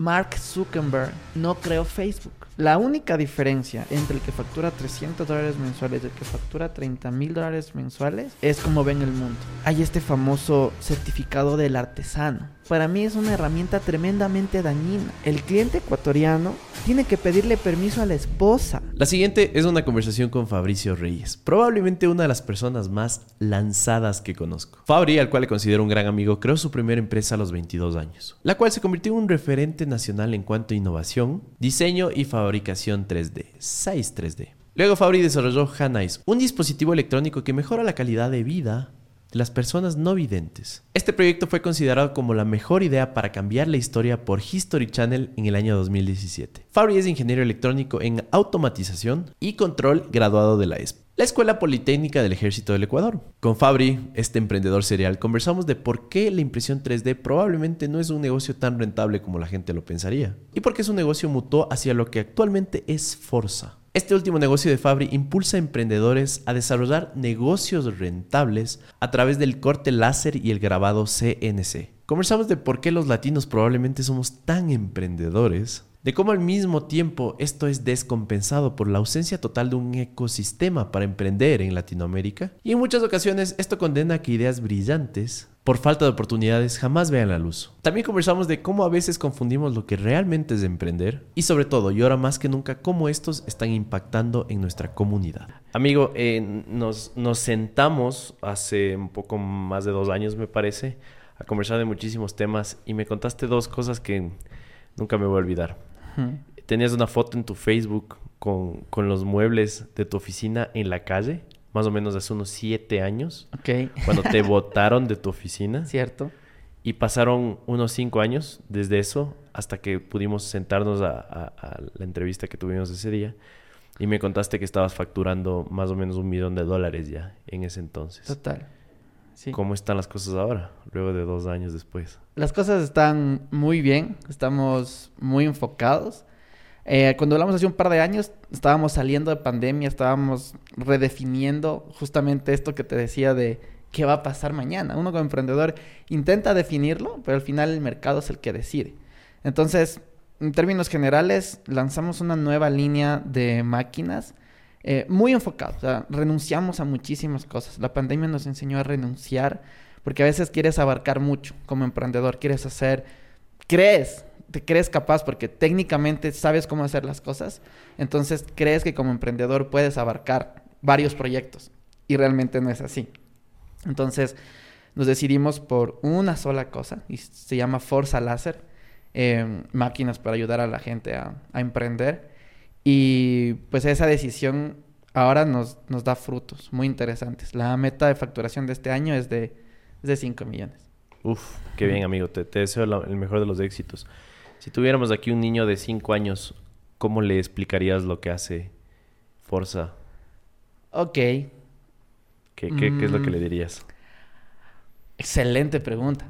Mark Zuckerberg no creó Facebook. La única diferencia entre el que factura 300 dólares mensuales y el que factura 30 mil dólares mensuales es como ven el mundo. Hay este famoso certificado del artesano. Para mí es una herramienta tremendamente dañina. El cliente ecuatoriano tiene que pedirle permiso a la esposa. La siguiente es una conversación con Fabricio Reyes, probablemente una de las personas más lanzadas que conozco. Fabri, al cual le considero un gran amigo, creó su primera empresa a los 22 años, la cual se convirtió en un referente nacional en cuanto a innovación, diseño y fabricación 3D, Size 3D. Luego Fabri desarrolló Hanais, un dispositivo electrónico que mejora la calidad de vida las personas no videntes. Este proyecto fue considerado como la mejor idea para cambiar la historia por History Channel en el año 2017. Fabri es ingeniero electrónico en automatización y control graduado de la ESP la Escuela Politécnica del Ejército del Ecuador. Con Fabri, este emprendedor serial, conversamos de por qué la impresión 3D probablemente no es un negocio tan rentable como la gente lo pensaría, y por qué su negocio mutó hacia lo que actualmente es Forza. Este último negocio de Fabri impulsa a emprendedores a desarrollar negocios rentables a través del corte láser y el grabado CNC. Conversamos de por qué los latinos probablemente somos tan emprendedores, de cómo al mismo tiempo esto es descompensado por la ausencia total de un ecosistema para emprender en Latinoamérica, y en muchas ocasiones esto condena a que ideas brillantes, por falta de oportunidades, jamás vean la luz. También conversamos de cómo a veces confundimos lo que realmente es emprender, y sobre todo, y ahora más que nunca, cómo estos están impactando en nuestra comunidad. Amigo, eh, nos, nos sentamos hace un poco más de dos años, me parece, a conversar de muchísimos temas, y me contaste dos cosas que nunca me voy a olvidar. Tenías una foto en tu Facebook con, con, los muebles de tu oficina en la calle, más o menos hace unos siete años. Ok. Cuando te botaron de tu oficina. Cierto. Y pasaron unos cinco años desde eso hasta que pudimos sentarnos a, a, la entrevista que tuvimos ese día. Y me contaste que estabas facturando más o menos un millón de dólares ya en ese entonces. Total. Sí. ¿Cómo están las cosas ahora, luego de dos años después? Las cosas están muy bien, estamos muy enfocados. Eh, cuando hablamos hace un par de años, estábamos saliendo de pandemia, estábamos redefiniendo justamente esto que te decía de qué va a pasar mañana. Uno como emprendedor intenta definirlo, pero al final el mercado es el que decide. Entonces, en términos generales, lanzamos una nueva línea de máquinas eh, muy enfocados. O sea, renunciamos a muchísimas cosas. La pandemia nos enseñó a renunciar porque a veces quieres abarcar mucho como emprendedor. Quieres hacer, crees, te crees capaz porque técnicamente sabes cómo hacer las cosas. Entonces crees que como emprendedor puedes abarcar varios proyectos y realmente no es así. Entonces nos decidimos por una sola cosa y se llama Forza Láser, eh, máquinas para ayudar a la gente a, a emprender. Y pues esa decisión ahora nos, nos da frutos muy interesantes. La meta de facturación de este año es de, de 5 millones. Uf, qué bien amigo, te, deseo el mejor de los éxitos. Si tuviéramos aquí un niño de 5 años, ¿cómo le explicarías lo que hace Forza? Ok. ¿Qué, qué, ¿qué es lo que le mm. dirías? Excelente pregunta.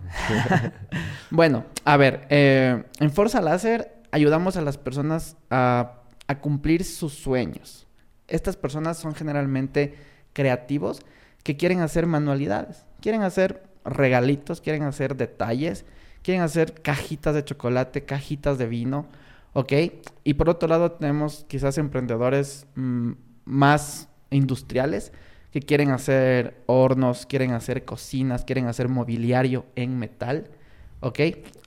bueno, a ver, eh, en Forza Láser ayudamos a las personas a a cumplir sus sueños. Estas personas son generalmente creativos que quieren hacer manualidades, quieren hacer regalitos, quieren hacer detalles, quieren hacer cajitas de chocolate, cajitas de vino, ¿ok? Y por otro lado tenemos quizás emprendedores mm, más industriales que quieren hacer hornos, quieren hacer cocinas, quieren hacer mobiliario en metal, ¿ok?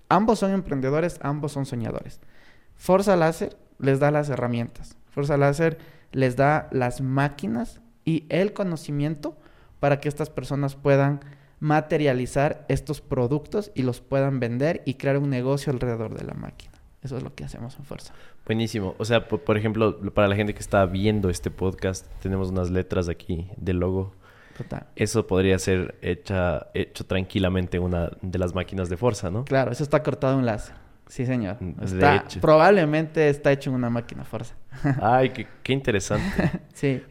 Ambos son emprendedores, ambos son soñadores. Forza Láser les da las herramientas. Forza Láser les da las máquinas y el conocimiento para que estas personas puedan materializar estos productos y los puedan vender y crear un negocio alrededor de la máquina. Eso es lo que hacemos en Fuerza. Buenísimo. O sea, por, ejemplo, para la gente que está viendo este podcast, tenemos unas letras aquí del logo. Total. Eso podría ser hecha, hecho tranquilamente en una de las máquinas de fuerza, ¿no? Claro, eso está cortado en láser. Sí, señor. Está, probablemente está hecho en una máquina fuerza. Ay, qué, interesante. sí.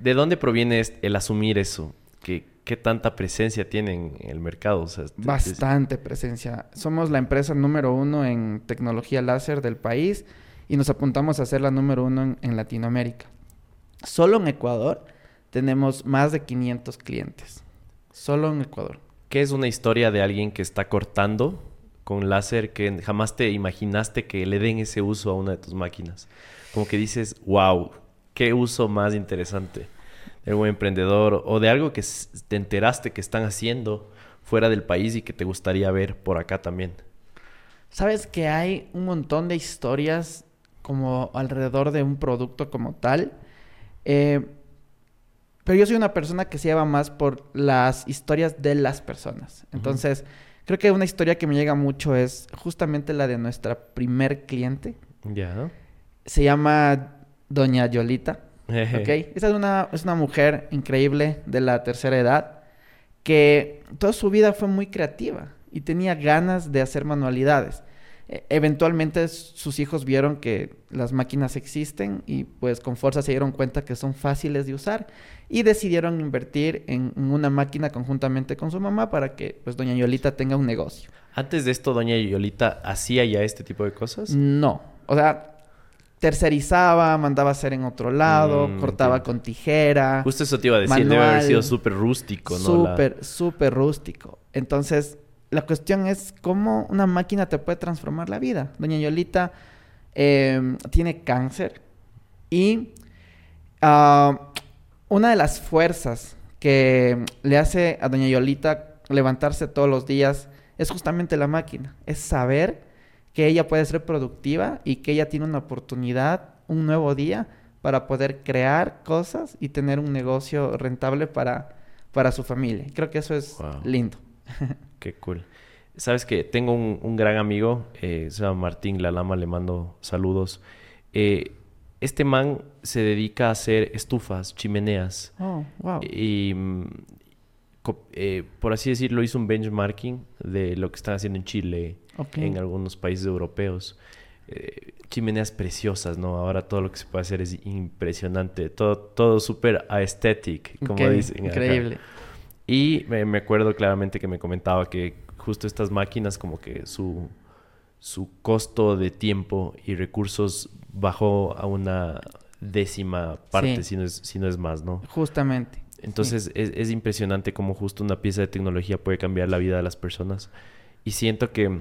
¿De dónde proviene el asumir eso? ¿Qué, qué tanta presencia tiene en el mercado? Bastante presencia. Somos la empresa número uno en tecnología láser del país y nos apuntamos a ser la número uno en, Latinoamérica. Solo en Ecuador tenemos más de 500 clientes. Solo en Ecuador. ¿Qué es una historia de alguien que está cortando con láser que jamás te imaginaste que le den ese uso a una de tus máquinas? Como que dices, wow, qué uso más interesante de un emprendedor o de algo que te enteraste que están haciendo fuera del país y que te gustaría ver por acá también. Sabes que hay un montón de historias como alrededor de un producto como tal. Eh, pero yo soy una persona que se lleva más por las historias de las personas. Entonces, creo que una historia que me llega mucho es justamente la de nuestra primer cliente. Ya. Se llama Doña Yolita. ¿Ok? Esta es una, es una mujer increíble de la tercera edad que toda su vida fue muy creativa y tenía ganas de hacer manualidades. E, eventualmente sus hijos vieron que las máquinas existen y pues con fuerza se dieron cuenta que son fáciles de usar y decidieron invertir en una máquina conjuntamente con su mamá para que pues doña Yolita tenga un negocio. Antes de esto, doña Yolita hacía ya este tipo de cosas? No, o sea, tercerizaba, mandaba a hacer en otro lado, mm, cortaba con tijera. Justo eso te iba a decir, debe haber sido súper rústico, ¿no? Súper, súper rústico. Entonces, la cuestión es cómo una máquina te puede transformar la vida. Doña Yolita em, tiene cáncer y ah, una de las fuerzas que le hace a Doña Yolita levantarse todos los días es justamente la máquina, es saber que ella puede ser productiva y que ella tiene una oportunidad, un nuevo día para poder crear cosas y tener un negocio rentable para, para su familia. Creo que eso es lindo. Qué cool. Sabes que tengo un, gran amigo, eh, se llama Martín Lalama, le mando saludos. Eh, este man se dedica a hacer estufas, chimeneas. Oh, wow. Y mm, eh, por así decirlo, hizo un benchmarking de lo que están haciendo en Chile, en algunos países europeos. Eh, chimeneas preciosas, ¿no? Ahora todo lo que se puede hacer es impresionante. Todo, todo súper aesthetic, como dicen. Increíble. Y me, acuerdo claramente que me comentaba que justo estas máquinas, como que su, su costo de tiempo y recursos bajó a una décima parte, si, no es, si no es más, ¿no? Justamente. Entonces es, impresionante cómo justo una pieza de tecnología puede cambiar la vida de las personas. Y siento que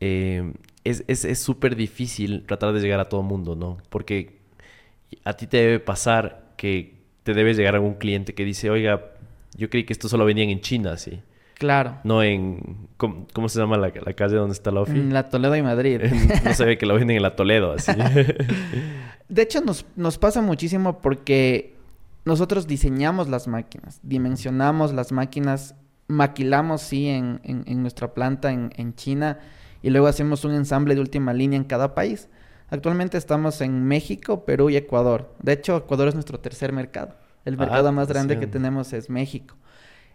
eh, es súper difícil tratar de llegar a todo mundo, ¿no? Porque a ti te debe pasar que te debes llegar a algún cliente que dice, oiga, yo creí que esto solo venían en China, sí. Claro. No en... ¿Cómo, se llama la, calle donde está la OFI? En la Toledo y Madrid. no se ve que lo venden en la Toledo, así. De hecho, nos, nos pasa muchísimo porque nosotros diseñamos las máquinas, dimensionamos las máquinas, maquilamos, sí, en, nuestra planta en, China y luego hacemos un ensamble de última línea en cada país. Actualmente estamos en México, Perú y Ecuador. De hecho, Ecuador es nuestro tercer mercado. El ah, mercado más grande que tenemos es México.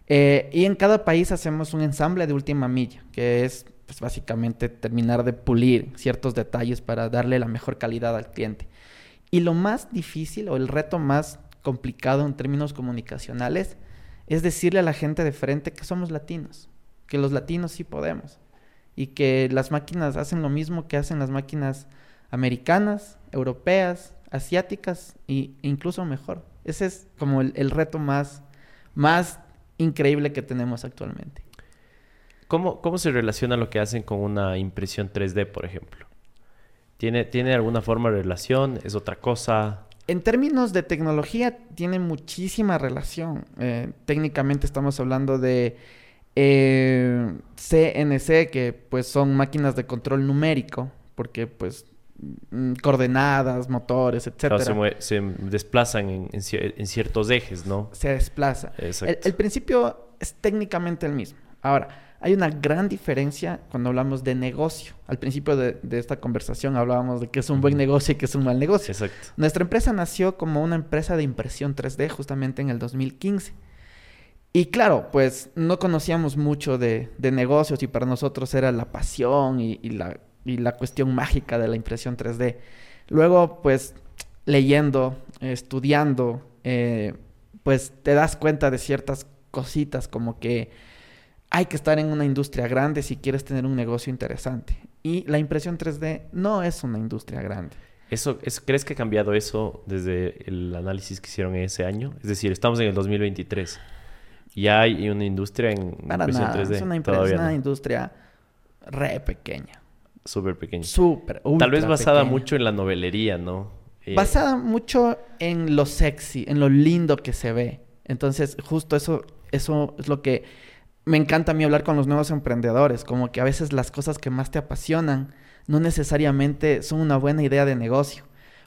Eh, y en cada país hacemos un ensamble de última milla, que es pues, básicamente terminar de pulir ciertos detalles para darle la mejor calidad al cliente. Y lo más difícil o el reto más complicado en términos comunicacionales es decirle a la gente de frente que somos latinos, que los latinos sí podemos y que las máquinas hacen lo mismo que hacen las máquinas americanas, europeas, asiáticas e incluso mejor. Ese es como el, reto más, más increíble que tenemos actualmente. ¿Cómo, ¿Cómo se relaciona lo que hacen con una impresión 3D, por ejemplo? ¿Tiene, ¿Tiene alguna forma de relación? ¿Es otra cosa? En términos de tecnología, tiene muchísima relación. Eh, técnicamente estamos hablando de CNC, eh, que pues son máquinas de control numérico, porque pues mm, coordenadas, motores, etcétera. se, desplazan en, ciertos ejes, ¿no? Se desplaza. el principio es técnicamente el mismo. Ahora, hay una gran diferencia cuando hablamos de negocio. Al principio de, esta conversación hablábamos de que es un buen negocio y que es un mal negocio. Exacto. Nuestra empresa nació como una empresa de impresión 3D justamente en el 2015. Y claro, pues no conocíamos mucho de, negocios y para nosotros era la pasión y, la, la cuestión mágica de la impresión 3D. Luego, pues leyendo, estudiando, eh, pues te das cuenta de ciertas cositas como que hay que estar en una industria grande si quieres tener un negocio interesante. Y la impresión 3D no es una industria grande. Eso, ¿Crees que ha cambiado eso desde el análisis que hicieron ese año? Es decir, estamos en el 2023. ¿Ya hay una industria en impresión 3D? Es una, una industria re pequeña. Súper pequeña. Súper. Tal vez basada pequeña. mucho en la novelería, ¿no? Eh, Basada mucho en lo sexy, en lo lindo que se ve. Entonces, justo eso, eso es lo que me encanta a mí hablar con los nuevos emprendedores. Como que a veces las cosas que más te apasionan no necesariamente son una buena idea de negocio.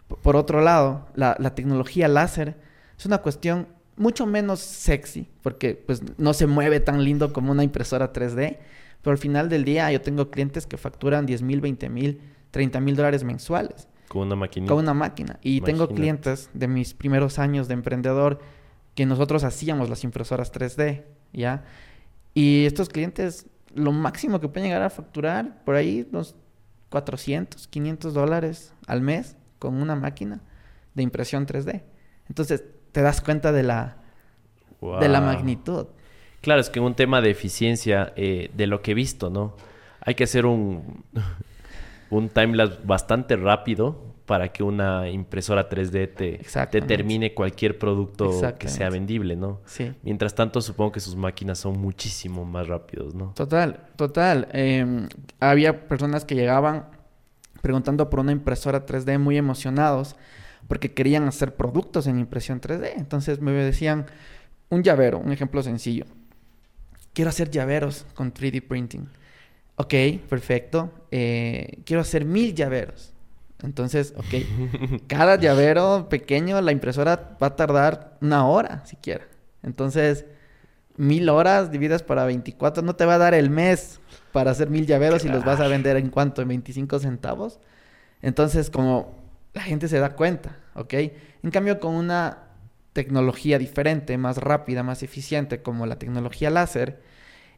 Por otro lado, la, la tecnología láser es una cuestión mucho menos sexy, porque pues no se mueve tan lindo como una impresora 3D, pero al final del día yo tengo clientes que facturan 10 mil, 20 mil, 30 mil dólares mensuales Con una maquinita. con una máquina. Y tengo clientes de mis primeros años de emprendedor que nosotros hacíamos las impresoras 3D, ¿ya? Y estos clientes, lo máximo que pueden llegar a facturar, por ahí, unos 400, 500 dólares al mes con una máquina de impresión 3D. Entonces, te das cuenta de la, de la magnitud. Claro, es que un tema de eficiencia, eh, de lo que he visto, ¿no? Hay que hacer un, un timelapse bastante rápido para que una impresora 3D te, te Exactamente. termine cualquier producto que sea vendible, ¿no? Sí. Mientras tanto, supongo que sus máquinas son muchísimo más rápidos, ¿no? Total, total. Eh, había personas que llegaban preguntando por una impresora 3D muy emocionados porque querían hacer productos en impresión 3D. Entonces me decían, un llavero, un ejemplo sencillo. Quiero hacer llaveros con 3D printing. Ok, perfecto. Eh, quiero hacer mil llaveros. Entonces, ok, cada llavero pequeño, la impresora va a tardar una hora siquiera. Entonces, mil horas divididas para 24 no te va a dar el mes para hacer mil llaveros y los vas a vender en cuánto, en 25 centavos. Entonces, como la gente se da cuenta, ¿ok? En cambio, con una tecnología diferente, más rápida, más eficiente, como la tecnología láser,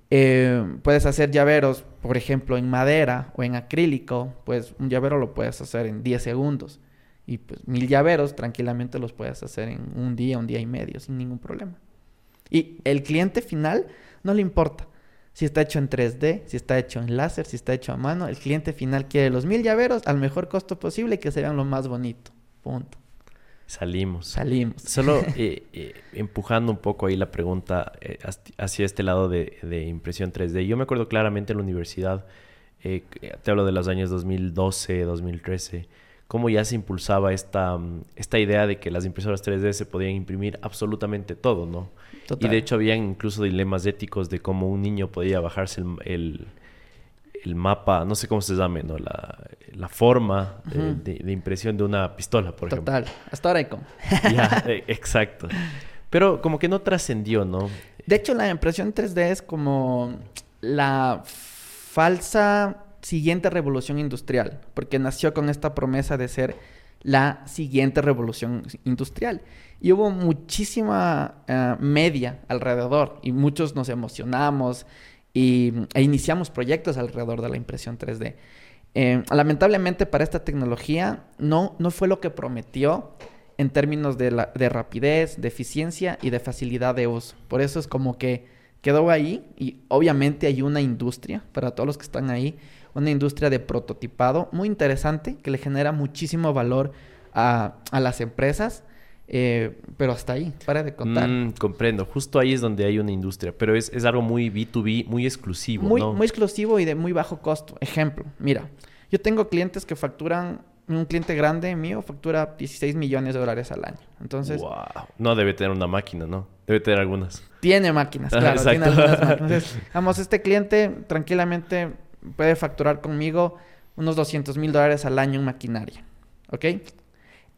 eh, puedes hacer llaveros, por ejemplo, en madera o en acrílico, pues un llavero lo puedes hacer en 10 segundos. Y pues mil llaveros tranquilamente los puedes hacer en un día, un día y medio, sin ningún problema. Y el cliente final no le importa si está hecho en 3D, si está hecho en láser, si está hecho a mano. El cliente final quiere los mil llaveros al mejor costo posible y que se vean lo más bonito. Punto. Salimos. Salimos. Solo eh, eh, empujando un poco ahí la pregunta eh, hacia este lado de, de impresión 3D. Yo me acuerdo claramente en la universidad, te hablo de los años 2012, 2013, cómo ya se impulsaba esta, mm, esta idea de que las impresoras 3D se podían imprimir absolutamente todo, ¿no? Total. Y de hecho habían incluso dilemas éticos de cómo un niño podía bajarse el, el, el mapa, no sé cómo se llame, ¿no? La, la forma de, de- de impresión de una pistola, por ejemplo. Total. Hasta ahora hay como. Ya, eh, exacto. Pero como que no trascendió, ¿no? De hecho, la impresión 3D es como la falsa siguiente revolución industrial, porque nació con esta promesa de ser la siguiente revolución industrial. Y hubo muchísima eh, media alrededor y muchos nos emocionamos y, e iniciamos proyectos alrededor de la impresión 3D. Eh, lamentablemente para esta tecnología no, no fue lo que prometió en términos de, de rapidez, de eficiencia y de facilidad de uso. Por eso es como que quedó ahí y obviamente hay una industria para todos los que están ahí, una industria de prototipado muy interesante que le genera muchísimo valor a, a las empresas, eh, pero hasta ahí, para de contar. Mm, comprendo. Justo ahí es donde hay una industria. Pero es, es algo muy B2B, muy exclusivo, muy, ¿no? muy exclusivo y de muy bajo costo. Ejemplo, mira, yo tengo clientes que facturan, un cliente grande mío factura 16 millones de dólares al año. Entonces, Wow. No debe tener una máquina, ¿no? Debe tener algunas. tiene máquinas, claro, tiene algunas máquinas. Entonces, vamos, este cliente tranquilamente puede facturar conmigo unos 200 mil dólares al año en maquinaria. ¿Ok?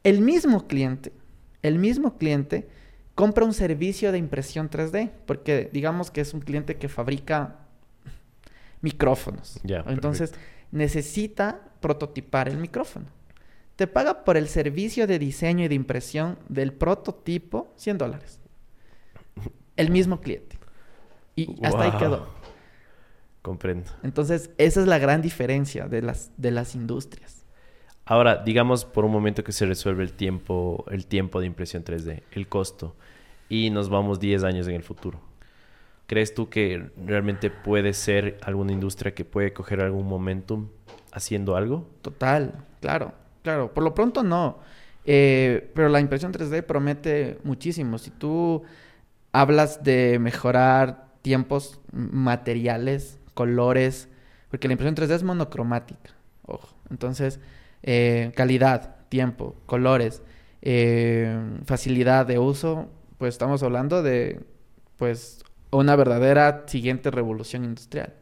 El mismo cliente, el mismo cliente compra un servicio de impresión 3D, porque digamos que es un cliente que fabrica micrófonos. Entonces, necesita prototipar el micrófono. Te paga por el servicio de diseño y de impresión del prototipo 100 dólares. El mismo cliente. Y hasta ahí quedó. Comprendo. Entonces, esa es la gran diferencia de las, de las industrias. Ahora, digamos por un momento que se resuelve el tiempo, el tiempo de impresión 3D, el costo, y nos vamos 10 años en el futuro. ¿Crees tú que realmente puede ser alguna industria que puede coger algún momentum haciendo algo? Total, claro, claro. Por lo pronto no. Eh, pero la impresión 3D promete muchísimo. Si tú hablas de mejorar tiempos materiales, colores, porque la impresión 3D es monocromática, ojo. Entonces, eh, calidad, tiempo, colores, eh, facilidad de uso, pues estamos hablando de, pues, una verdadera siguiente revolución industrial.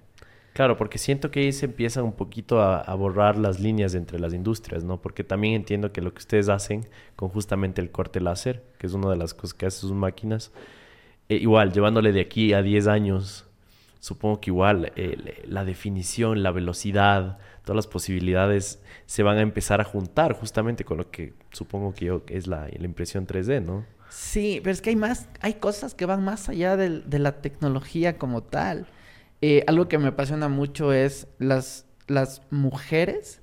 Claro, porque siento que ahí se empieza un poquito a, borrar las líneas entre las industrias, ¿no? Porque también entiendo que lo que ustedes hacen con justamente el corte láser, que es una de las cosas que hacen sus máquinas, eh, igual, llevándole de aquí a 10 años, supongo que igual eh, la definición, la velocidad, todas las posibilidades se van a empezar a juntar justamente con lo que supongo que yo, es la, la impresión 3D, ¿no? Sí, pero es que hay más, hay cosas que van más allá de la tecnología como tal. Eh, algo que me apasiona mucho es las, las mujeres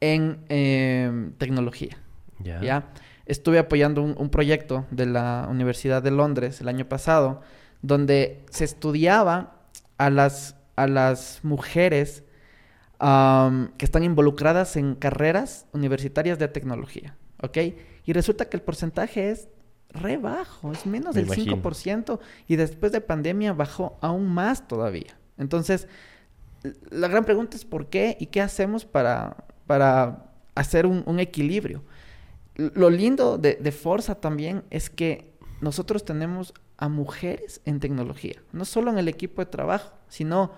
en em, tecnología. ¿ya? Estuve apoyando un, proyecto de la Universidad de Londres el año pasado, donde se estudiaba a las, a las mujeres que están involucradas en carreras universitarias de tecnología. ¿Ok? Y resulta que el porcentaje es re bajo, es menos del 5% y después de pandemia bajó aún más todavía. Entonces, la gran pregunta es por qué y qué hacemos para, para hacer un, equilibrio. Lo lindo de, de Forza también es que nosotros tenemos a mujeres en tecnología, no solo en el equipo de trabajo, sino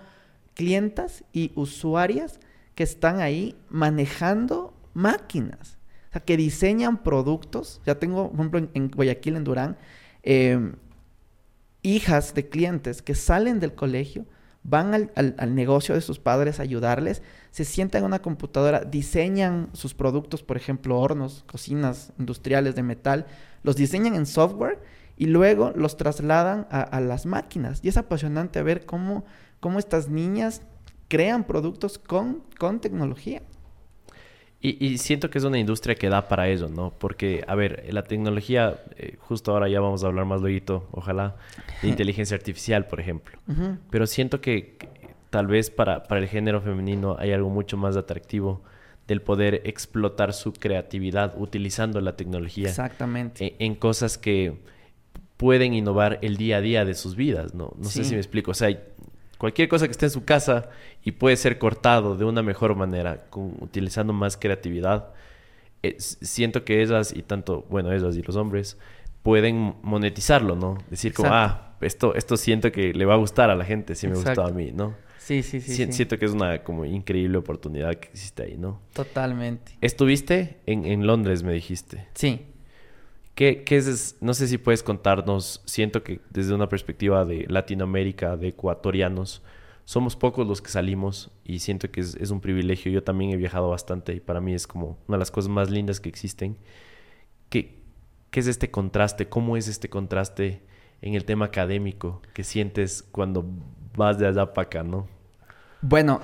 clientas y usuarias que están ahí manejando máquinas. O sea, que diseñan productos. Ya tengo, por ejemplo, en, Guayaquil, en Durán, em, hijas de clientes que salen del colegio, van al, negocio de sus padres a ayudarles, se sientan en una computadora, diseñan sus productos, por ejemplo, hornos, cocinas industriales de metal, los diseñan en software y luego los trasladan a, las máquinas. Y es apasionante ver cómo, cómo estas niñas crean productos con, con tecnología. Y, siento que es una industria que da para ello, ¿no? Porque, a ver, la tecnología, eh, justo ahora ya vamos a hablar más luego, ojalá, de inteligencia artificial, por ejemplo. Pero siento que, tal vez para, para el género femenino hay algo mucho más atractivo del poder explotar su creatividad utilizando la tecnología. Exactamente. En, en cosas que pueden innovar el día a día de sus vidas, ¿no? No sé si me explico. O sea, cualquier cosa que esté en su casa y puede ser cortado de una mejor manera, con, utilizando más creatividad, eh, siento que ellas y tanto, bueno, ellas y los hombres pueden monetizarlo, ¿no? Decir como, ah, esto, esto siento que le va a gustar a la gente si me gusta a mí, ¿no? Sí, sí, sí, Siento que es una como increíble oportunidad que existe ahí, ¿no? Totalmente. ¿Estuviste en, en Londres, me dijiste? Sí. ¿Qué, es, no sé si puedes contarnos, siento que desde una perspectiva de Latinoamérica, de ecuatorianos, somos pocos los que salimos y siento que es, un privilegio. Yo también he viajado bastante y para mí es como una de las cosas más lindas que existen. ¿Qué, qué es este contraste? ¿Cómo es este contraste en el tema académico que sientes cuando vas de allá para acá, no? Bueno,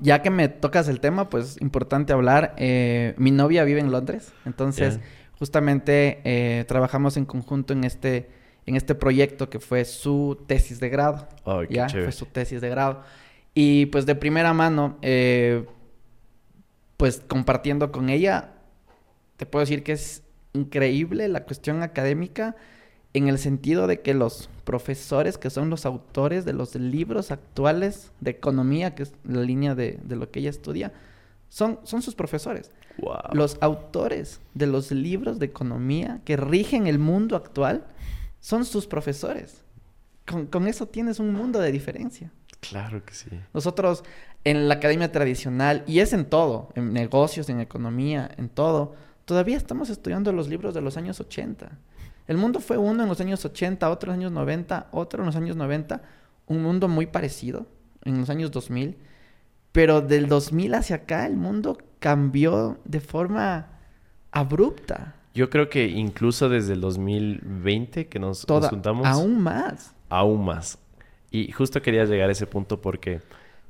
ya que me tocas el tema, pues importante hablar. Eh, mi novia vive en Londres, entonces justamente eh, trabajamos en conjunto en este, en este proyecto que fue su tesis de grado. ya, fue su tesis de grado. Y pues de primera mano, eh, pues compartiendo con ella, te puedo decir que es increíble la cuestión académica en el sentido de que los profesores, que son los autores de los libros actuales de economía, que es la línea de, de lo que ella estudia, son, son sus profesores. Los autores de los libros de economía que rigen el mundo actual son sus profesores. Con, eso tienes un mundo de diferencia. Claro que sí. Nosotros en la academia tradicional, y es en todo, en negocios, en economía, en todo, todavía estamos estudiando los libros de los años 80. El mundo fue uno en los años 80, otro en los años 90, otro en los años 90, un mundo muy parecido en los años 2000 pero del 2000 hacia acá el mundo cambió de forma abrupta. Yo creo que incluso desde el 2020 que nos, juntamos. Aún más. Aún más. Y justo quería llegar a ese punto porque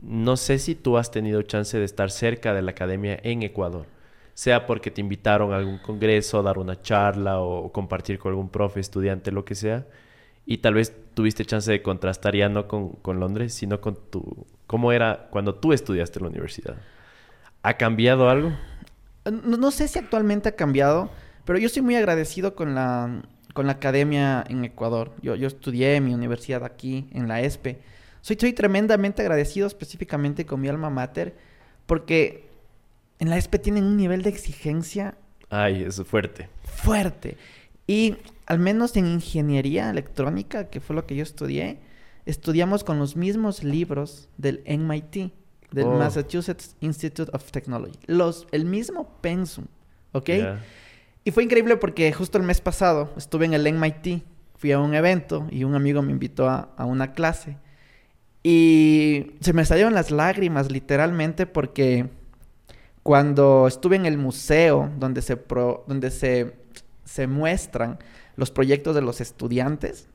no sé si tú has tenido chance de estar cerca de la academia en Ecuador. Sea porque te invitaron a algún congreso, a dar una charla o compartir con algún profe, estudiante, lo que sea. Y tal vez tuviste chance de contrastar ya no con, con Londres, sino con tu ¿Cómo era cuando tú estudiaste en la universidad? ¿Ha cambiado algo? No, sé si actualmente ha cambiado, pero yo estoy muy agradecido con la, con la academia en Ecuador. Yo, yo estudié en mi universidad aquí, en la ESPE, Soy, soy tremendamente agradecido específicamente con mi alma mater porque en la ESPE tienen un nivel de exigencia Ay, eso es fuerte. fuerte. Y al menos en ingeniería electrónica, que fue lo que yo estudié, estudiamos con los mismos libros del MIT, del Oh. Massachusetts Institute of Technology. Los, el mismo pensum, ¿ok? Y fue increíble porque justo el mes pasado estuve en el MIT, fui a un evento y un amigo me invitó a, a una clase. Y se me salieron las lágrimas literalmente porque cuando estuve en el museo donde se, pro- donde se, se muestran los proyectos de los estudiantes,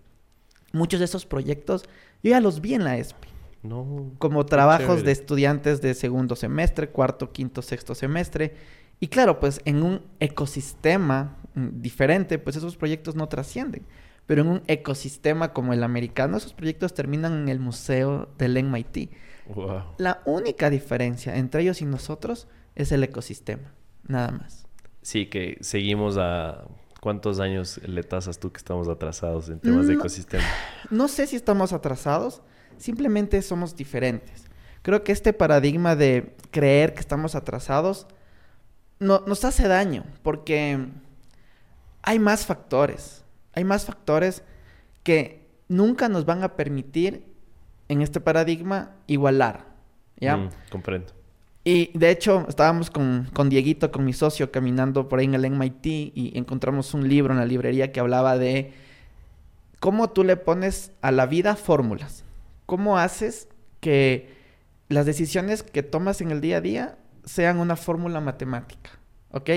muchos de esos proyectos yo ya los vi en la ESPI No. como trabajos chévere. de estudiantes de segundo semestre, cuarto, quinto, sexto semestre. Y claro, pues en un ecosistema mm, diferente, pues esos proyectos no trascienden. Pero en un ecosistema como el americano, esos proyectos terminan en el museo del MIT. Wow. La única diferencia entre ellos y nosotros es el ecosistema, nada más. Sí, que seguimos a... ¿Cuántos años le tasas tú que estamos atrasados en temas de ecosistema? No sé si estamos atrasados, simplemente somos diferentes. Creo que este paradigma de creer que estamos atrasados no, nos hace daño porque hay más factores. Hay más factores que nunca nos van a permitir en este paradigma igualar. ¿Ya? Mm, comprendo. Y de hecho, estábamos con, con Dieguito, con mi socio, caminando por ahí en el MIT y encontramos un libro en la librería que hablaba de cómo tú le pones a la vida fórmulas. ¿Cómo haces que las decisiones que tomas en el día a día sean una fórmula matemática? ¿Ok?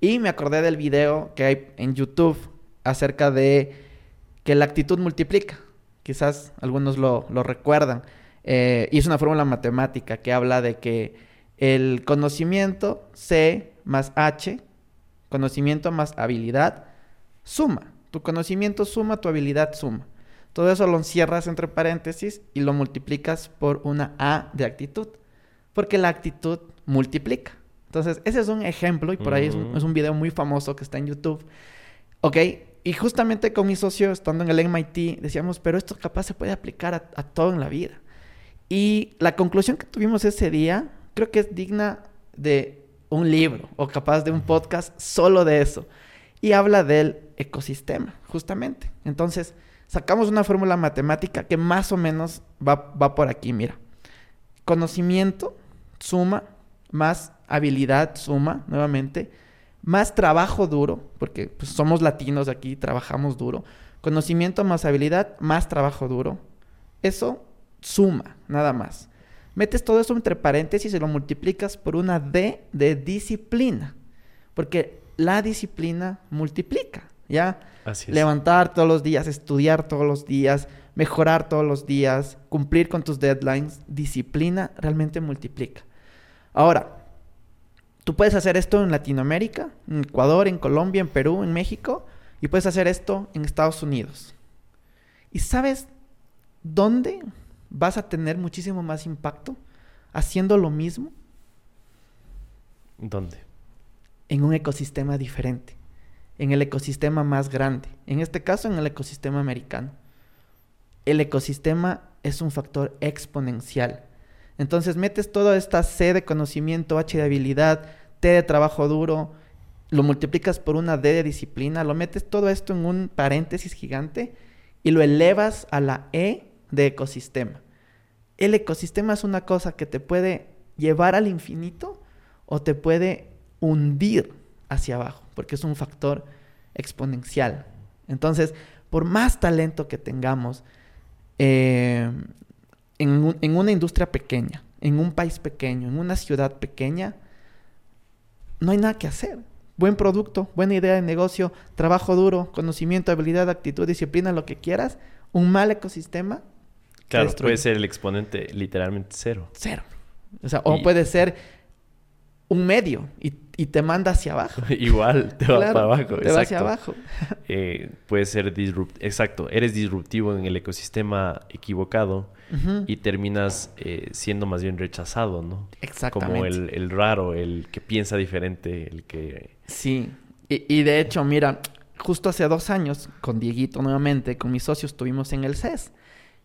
Y me acordé del video que hay en YouTube acerca de que la actitud multiplica. Quizás algunos lo, lo recuerdan. Eh, y es una fórmula matemática que habla de que el conocimiento C más H, conocimiento más habilidad, suma. Tu conocimiento suma, tu habilidad suma. Todo eso lo encierras entre paréntesis y lo multiplicas por una A de actitud. Porque la actitud multiplica. Entonces, ese es un ejemplo y por ahí es un, Ujú. es un video muy famoso que está en YouTube. Ok, y justamente con mi socio, estando en el MIT, decíamos, pero esto capaz se puede aplicar a, a todo en la vida. Y la conclusión que tuvimos ese día, creo que es digna de un libro o capaz de un podcast solo de eso. Y habla del ecosistema, justamente. Entonces, sacamos una fórmula matemática que más o menos va, va por aquí, mira. Conocimiento suma más habilidad suma, nuevamente, más trabajo duro, porque pues, somos latinos aquí, trabajamos duro. Conocimiento más habilidad, más trabajo duro. Eso suma, nada más. Metes todo eso entre paréntesis y lo multiplicas por una D de disciplina. Porque la disciplina multiplica, ¿ya? Así es. Levantar todos los días, estudiar todos los días, mejorar todos los días, cumplir con tus deadlines, disciplina realmente multiplica. Ahora, tú puedes hacer esto en Latinoamérica, en Ecuador, en Colombia, en Perú, en México, y puedes hacer esto en Estados Unidos. ¿Y sabes dónde vas a tener muchísimo más impacto haciendo lo mismo? ¿Dónde? en un ecosistema diferente, en el ecosistema más grande, en este caso en el ecosistema americano. El ecosistema es un factor exponencial. Entonces metes toda esta C de conocimiento, H de habilidad, T de trabajo duro, lo multiplicas por una D de disciplina, lo metes todo esto en un paréntesis gigante y lo elevas a la E de ecosistema. El ecosistema es una cosa que te puede llevar al infinito o te puede hundir hacia abajo, porque es un factor exponencial. Entonces, por más talento que tengamos eh, en, en una industria pequeña, en un país pequeño, en una ciudad pequeña, no hay nada que hacer. Buen producto, buena idea de negocio, trabajo duro, conocimiento, habilidad, actitud, disciplina, lo que quieras. Un mal ecosistema, Claro, destruye. puede ser el exponente literalmente cero. cero. O sea, o Y- puede ser un medio y, y te manda hacia abajo. Igual, te va Claro, para abajo. Te va hacia exacto. abajo. Eh, puede ser disruptivo. Exacto, eres disruptivo en el ecosistema equivocado y terminas eh, siendo más bien rechazado, ¿no? Exactamente. Como el, el raro, el que piensa diferente, el que... Sí. Y, y de hecho, mira, justo hace dos años, con Dieguito nuevamente, con mis socios, estuvimos en el CES.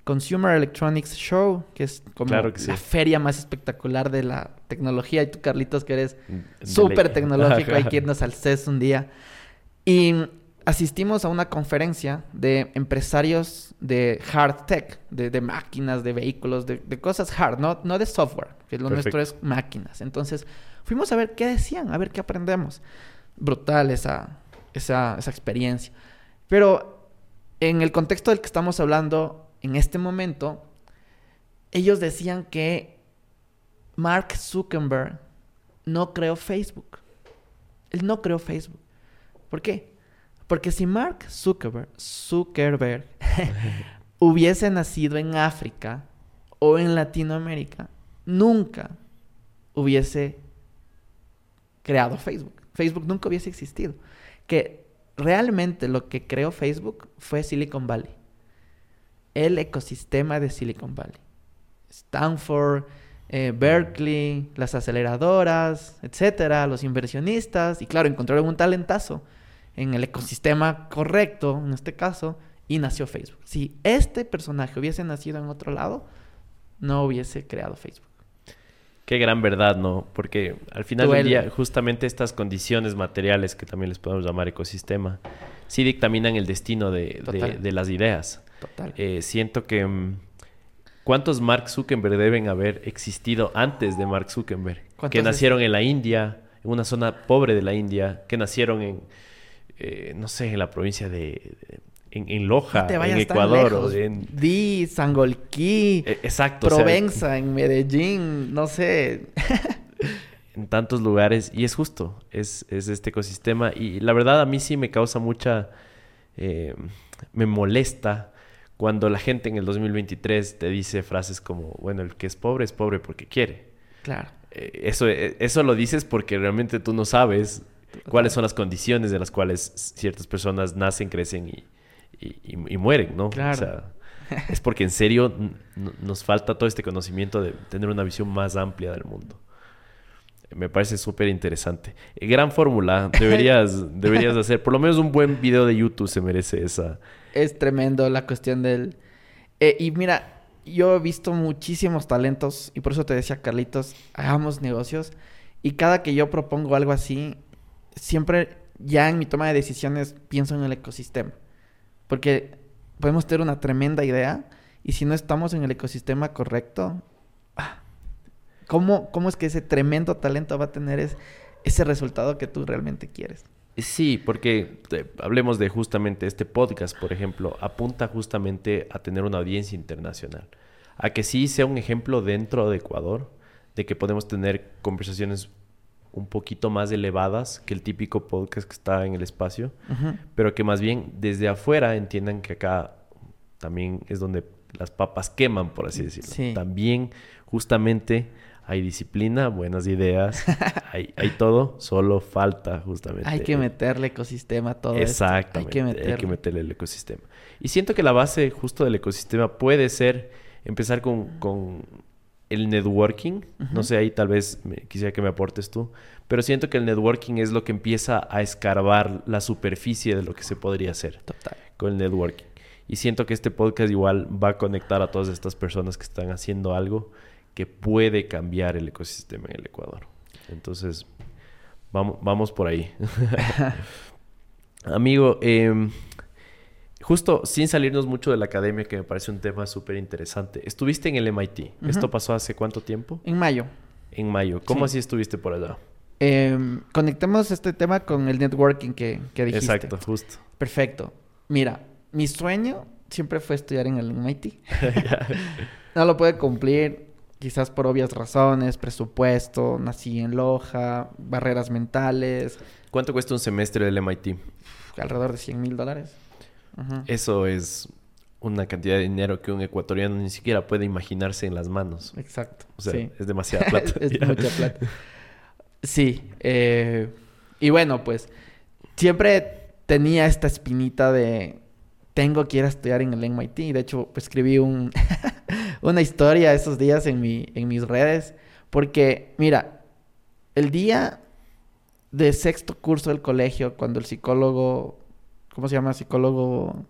Consumer Electronics Show, que es como Claro que sí. la feria más espectacular de la tecnología. Y tú, Carlitos, que eres De súper tecnológico, hay que irnos al CES un día. Y asistimos a una conferencia de empresarios de hard tech, de, de máquinas, de vehículos, de, de cosas hard, no, no de software, que lo Perfecto. nuestro es máquinas. Entonces, fuimos a ver qué decían, a ver qué aprendemos. Brutal esa, esa, esa experiencia. Pero en el contexto del que estamos hablando, en este momento, ellos decían que Mark Zuckerberg no creó Facebook. Él no creó Facebook. ¿Por qué? Porque si Mark Zuckerberg, Zuckerberg hubiese nacido en África o en Latinoamérica, nunca hubiese creado Facebook. Facebook nunca hubiese existido. Que realmente lo que creó Facebook fue Silicon Valley. El ecosistema de Silicon Valley. Stanford, eh, Berkeley, las aceleradoras, etcétera, los inversionistas, y claro, encontraron un talentazo en el ecosistema correcto, en este caso, y nació Facebook. Si este personaje hubiese nacido en otro lado, no hubiese creado Facebook. Qué gran verdad, ¿no? Porque al final Duele. del día, justamente estas condiciones materiales, que también les podemos llamar ecosistema, sí dictaminan el destino de, de las ideas. Total. Eh, siento que... mm, ¿Cuántos Mark Zuckerberg deben haber existido antes de Mark Zuckerberg? ¿Cuántos Que es- nacieron en la India, en una zona pobre de la India, que nacieron en, eh, no sé, en la provincia de... de- en, en Loja, No te en vayas tan Ecuador. o lejos. en- Di, Sangolquí, eh, exacto. o sea, Provenza, en Medellín, no sé. en tantos lugares y es justo, es, es este ecosistema y la verdad a mí sí me causa mucha, eh, me molesta cuando la gente en el 2023 te dice frases como, bueno, el que es pobre es pobre porque quiere. Claro. Eh, eso, eh, eso lo dices porque realmente tú no sabes cuáles son las condiciones de las cuales ciertas personas nacen, crecen y, y- y- y mueren, ¿no? Claro. O sea, es porque en serio nos falta todo este conocimiento de tener una visión más amplia del mundo. Me parece súper interesante. Gran fórmula. Deberías, deberías hacer. Por lo menos un buen video de YouTube se merece esa. Es tremendo la cuestión del... Eh, y mira, yo he visto muchísimos talentos y por eso te decía, Carlitos, hagamos negocios. Y cada que yo propongo algo así, siempre ya en mi toma de decisiones pienso en el ecosistema. Porque podemos tener una tremenda idea y si no estamos en el ecosistema correcto, ah, ¿cómo, cómo es que ese tremendo talento va a tener es- ese resultado que tú realmente quieres? Sí, porque eh, hablemos de justamente este podcast, por ejemplo, apunta justamente a tener una audiencia internacional. A que sí sea un ejemplo dentro de Ecuador, de que podemos tener conversaciones un poquito más elevadas que el típico podcast que está en el espacio, pero que más bien desde afuera entiendan que acá también es donde las papas queman, por así decirlo. Sí. También justamente hay disciplina, buenas ideas, hay, hay todo, solo falta justamente. Hay que el- meterle ecosistema a todo esto. Exactamente, Hay que meterle. meterle el ecosistema. Y siento que la base justo del ecosistema puede ser empezar con, con el networking. No sé, ahí tal vez me- quisiera que me aportes tú. Pero siento que el networking es lo que empieza a escarbar la superficie de lo que se podría hacer Total. con el networking. Y siento que este podcast igual va a conectar a todas estas personas que están haciendo algo que puede cambiar el ecosistema en el Ecuador. Entonces, vamos, vamos por ahí. Amigo, em, justo sin salirnos mucho de la academia, que me parece un tema súper interesante. Estuviste en el MIT. ¿Esto pasó hace cuánto tiempo? En mayo. En mayo. ¿Cómo Sí. así estuviste por allá? em, conectemos este tema con el networking que, que dijiste. Exacto, justo. Perfecto. Mira, mi sueño siempre fue estudiar en el MIT. no lo pude cumplir, quizás por obvias razones, presupuesto, nací en Loja, barreras mentales, ¿Cuánto cuesta un semestre del MIT? alrededor de 100 mil dólares. Eso es una cantidad de dinero que un ecuatoriano ni siquiera puede imaginarse en las manos. Exacto. O sea, sí. es demasiada plata. es Ya. mucha plata. Sí. eh, y bueno, pues siempre tenía esta espinita de tengo que ir a estudiar en el MIT. De hecho, escribí un una historia esos días en, mi, en mis redes. Porque, mira, el día de sexto curso del colegio, cuando el psicólogo, ¿cómo se llama? Psicólogo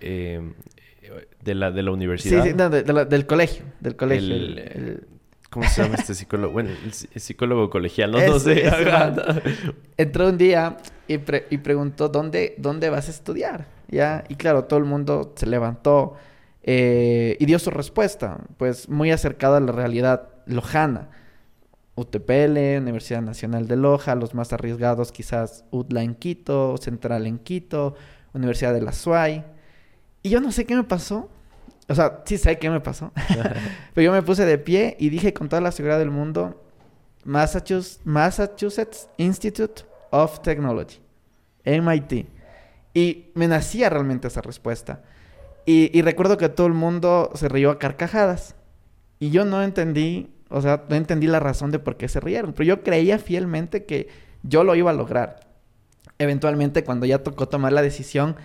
Eh, de la, de la universidad. Sí, sí, no, de- de la- del colegio. Del colegio. El- el- el- ¿Cómo se llama este psicólogo? Bueno, el, psi- el psicólogo colegial, no, no Ese- sé. entró un día y, pre- y preguntó dónde, dónde vas a estudiar, ¿ya? Y claro, todo el mundo se levantó eh, y dio su respuesta, pues muy acercada a la realidad lojana. UTPL, Universidad Nacional de Loja, los más arriesgados quizás UTLA en Quito, Central en Quito, Universidad de la SUAY. Y yo no sé qué me pasó. O sea, sí sé qué me pasó. Pero yo me puse de pie y dije con toda la seguridad del mundo, Massachusetts, Massachusetts Institute of Technology, MIT. Y me nacía realmente esa respuesta. Y, recuerdo que todo el mundo se rió a carcajadas. Y yo no entendí, o sea, no entendí la razón de por qué se rieron. Pero yo creía fielmente que yo lo iba a lograr. Eventualmente, cuando ya tocó tomar la decisión,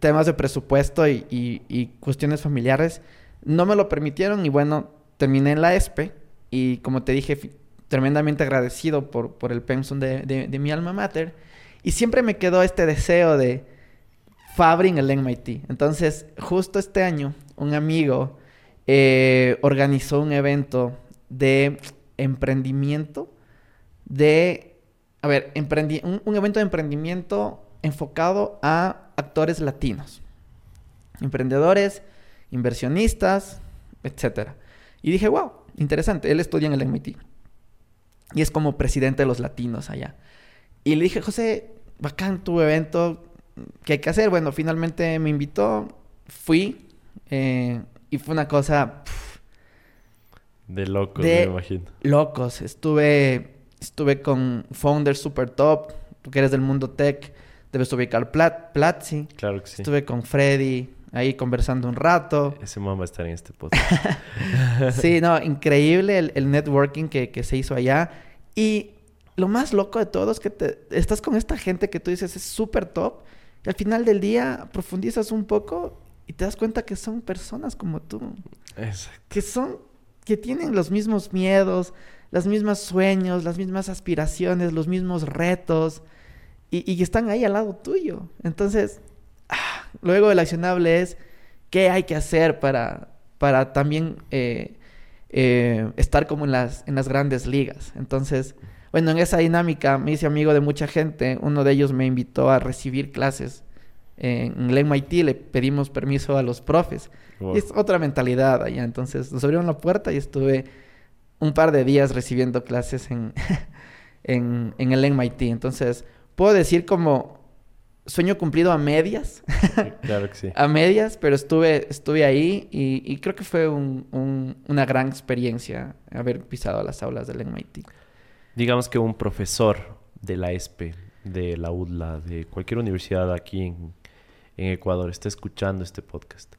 temas de presupuesto y, y- cuestiones familiares no me lo permitieron. Y bueno, terminé en la ESPE. Y como te dije, tremendamente agradecido por, por el pensum de, de- de mi alma mater. Y siempre me quedó este deseo de Fabri en el MIT. Entonces, justo este año, un amigo eh, organizó un evento de emprendimiento de, a ver, emprendi- un, un evento de emprendimiento enfocado a actores latinos, emprendedores, inversionistas, etcétera. Y dije, wow, interesante. Él estudia en el MIT y es como presidente de los latinos allá. Y le dije, José, bacán tu evento, ¿qué hay que hacer? Bueno, finalmente me invitó, fui eh, y fue una cosa De locos, De- me imagino. locos. Estuve, estuve con founders super top, tú que eres del mundo tech, debes ubicar Plat, Platzi. Claro que sí. Estuve con Freddy ahí conversando un rato. Ese man va a estar en este podcast. Sí, no, increíble el, el networking que, que se hizo allá. Y lo más loco de todo es que te, estás con esta gente que tú dices es súper top. Al final del día profundizas un poco y te das cuenta que son personas como tú. Exacto. Que son, que tienen los mismos miedos, los mismos sueños, las mismas aspiraciones, los mismos retos. Y, y que están ahí al lado tuyo. Entonces, ah, luego el accionable es qué hay que hacer para, para también eh, eh, estar como en las, en las grandes ligas. Entonces, bueno, en esa dinámica me hice amigo de mucha gente. Uno de ellos me invitó a recibir clases en el MIT. Le pedimos permiso a los profes. Wow. Y es otra mentalidad allá. Entonces nos abrieron la puerta y estuve un par de días recibiendo clases en, en, en el MIT. Entonces, puedo decir como sueño cumplido a medias. Claro que sí. a medias, pero estuve, estuve ahí y, y creo que fue un- un- una gran experiencia haber pisado las aulas del MIT. Digamos que un profesor de la ESPE, de la UDLA, de cualquier universidad aquí en, en Ecuador está escuchando este podcast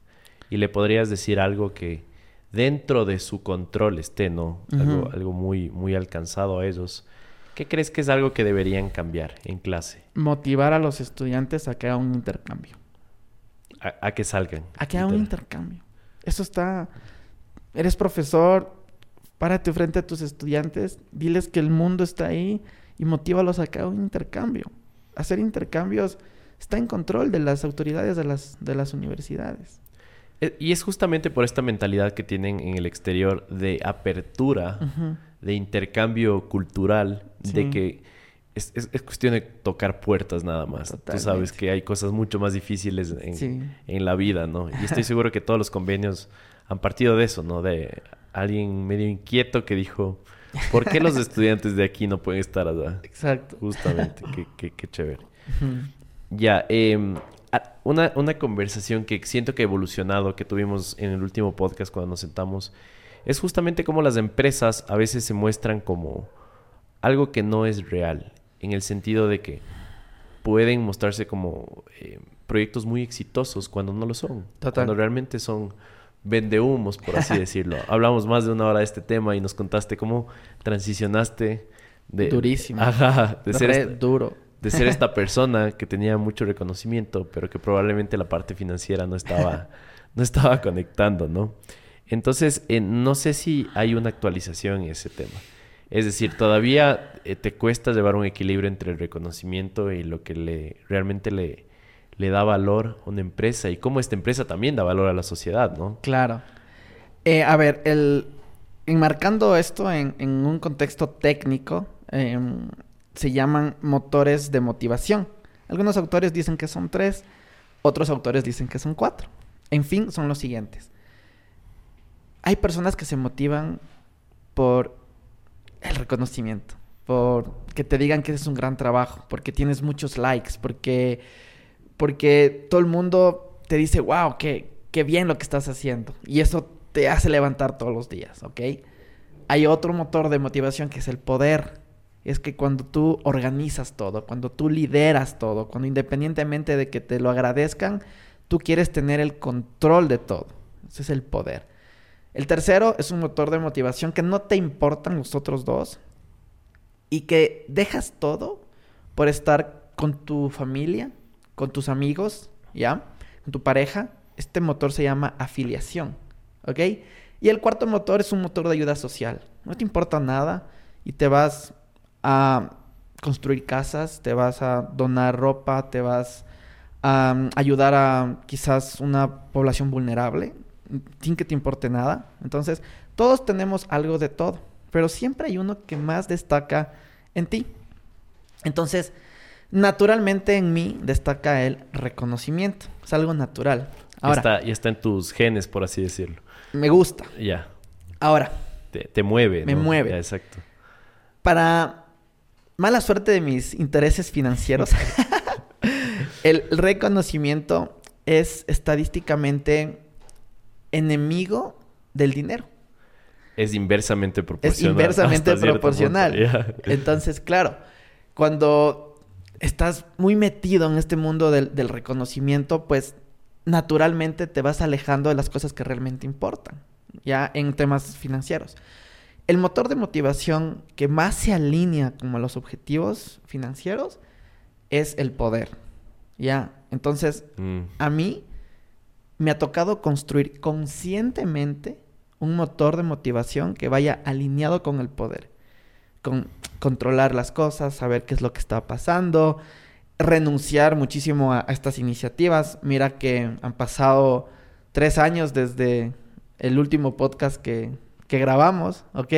y le podrías decir algo que dentro de su control esté, ¿no? Algo, muy, muy alcanzado a ellos. ¿Qué crees que es algo que deberían cambiar en clase? Motivar a los estudiantes a que hagan un intercambio. A, a que salgan. A que hagan un intercambio. Eso está... Eres profesor, párate frente a tus estudiantes, diles que el mundo está ahí y motívalos a que hagan un intercambio. Hacer intercambios está en control de las autoridades de las, de las universidades. Eh, Y es justamente por esta mentalidad que tienen en el exterior de apertura, de intercambio cultural, de que es, es- es cuestión de tocar puertas nada más. Tú sabes Totalmente. que hay cosas mucho más difíciles en, Sí. en la vida, ¿no? Y estoy seguro que todos los convenios han partido de eso, ¿no? De alguien medio inquieto que dijo, ¿por qué los estudiantes de aquí no pueden estar allá? Exacto. Justamente, qué, qué- qué chévere. Ya, em, una, una conversación que siento que ha evolucionado, que tuvimos en el último podcast cuando nos sentamos, es justamente cómo las empresas a veces se muestran como algo que no es real, en el sentido de que pueden mostrarse como eh, proyectos muy exitosos cuando no lo son, Total. cuando realmente son vendehumos, por así decirlo. Hablamos más de una hora de este tema y nos contaste cómo transicionaste de... Durísimo. Ajá, de ser esta- duro. de ser esta persona que tenía mucho reconocimiento, pero que probablemente la parte financiera no estaba, no estaba conectando, ¿no? Entonces, eh, no sé si hay una actualización en ese tema. Es decir, todavía eh, te cuesta llevar un equilibrio entre el reconocimiento y lo que le realmente le, le da valor a una empresa y cómo esta empresa también da valor a la sociedad, ¿no? Claro. Eh, a ver, el, enmarcando esto en, un contexto técnico, em, se llaman motores de motivación. Algunos autores dicen que son tres, otros autores dicen que son cuatro. En fin, son los siguientes. Hay personas que se motivan por el reconocimiento, por que te digan que es un gran trabajo, porque tienes muchos likes, porque, porque todo el mundo te dice, wow, qué, qué bien lo que estás haciendo. Y eso te hace levantar todos los días, ¿ok? Hay otro motor de motivación que es el poder. Es que cuando tú organizas todo, cuando tú lideras todo, cuando independientemente de que te lo agradezcan, tú quieres tener el control de todo. Ese es el poder. El tercero es un motor de motivación que no te importan los otros dos y que dejas todo por estar con tu familia, con tus amigos, ¿ya? Con tu pareja. Este motor se llama afiliación. ¿ok? Y el cuarto motor es un motor de ayuda social. No te importa nada y te vas a construir casas, te vas a donar ropa, te vas a um, ayudar a quizás una población vulnerable, sin que te importe nada. Entonces, todos tenemos algo de todo, pero siempre hay uno que más destaca en ti. Entonces, naturalmente en mí destaca el reconocimiento. Es algo natural. Ahora, está, y está en tus genes, por así decirlo me gusta. Ya. Ahora. Te, mueve. Me mueve. Exacto. Para mala suerte de mis intereses financieros, el reconocimiento es estadísticamente enemigo del dinero. Es inversamente proporcional. Es inversamente proporcional. Entonces, claro, cuando estás muy metido en este mundo del reconocimiento, pues naturalmente te vas alejando de las cosas que realmente importan, ya en temas financieros. El motor de motivación que más se alinea como a los objetivos financieros es el poder. Ya, entonces mm. a mí me ha tocado construir conscientemente un motor de motivación que vaya alineado con el poder, con controlar las cosas, saber qué es lo que está pasando, renunciar muchísimo a, estas iniciativas. Mira que han pasado tres años desde el último podcast que, grabamos, ¿ok?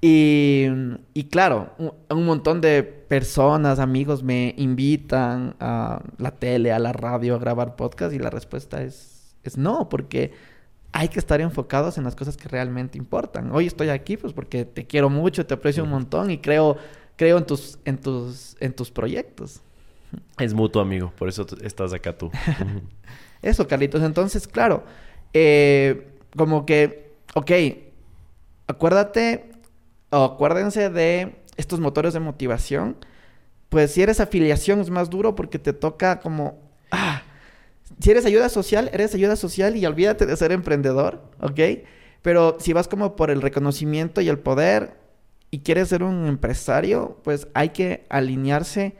Y, y claro, un, montón de personas, amigos me invitan a la tele, a la radio a grabar podcast y la respuesta es, es no, porque hay que estar enfocados en las cosas que realmente importan. Hoy estoy aquí pues porque te quiero mucho, te aprecio un montón y creo, creo en, tus, en, tus, en tus proyectos. Es mutuo, amigo. Por eso estás acá tú. eso, Carlitos. Entonces, claro. Eh, como que, ok, acuérdate o acuérdense de estos motores de motivación. Pues si eres afiliación es más duro porque te toca como... Ah, si eres ayuda social, eres ayuda social y olvídate de ser emprendedor, ¿ok? Pero si vas como por el reconocimiento y el poder y quieres ser un empresario, pues hay que alinearse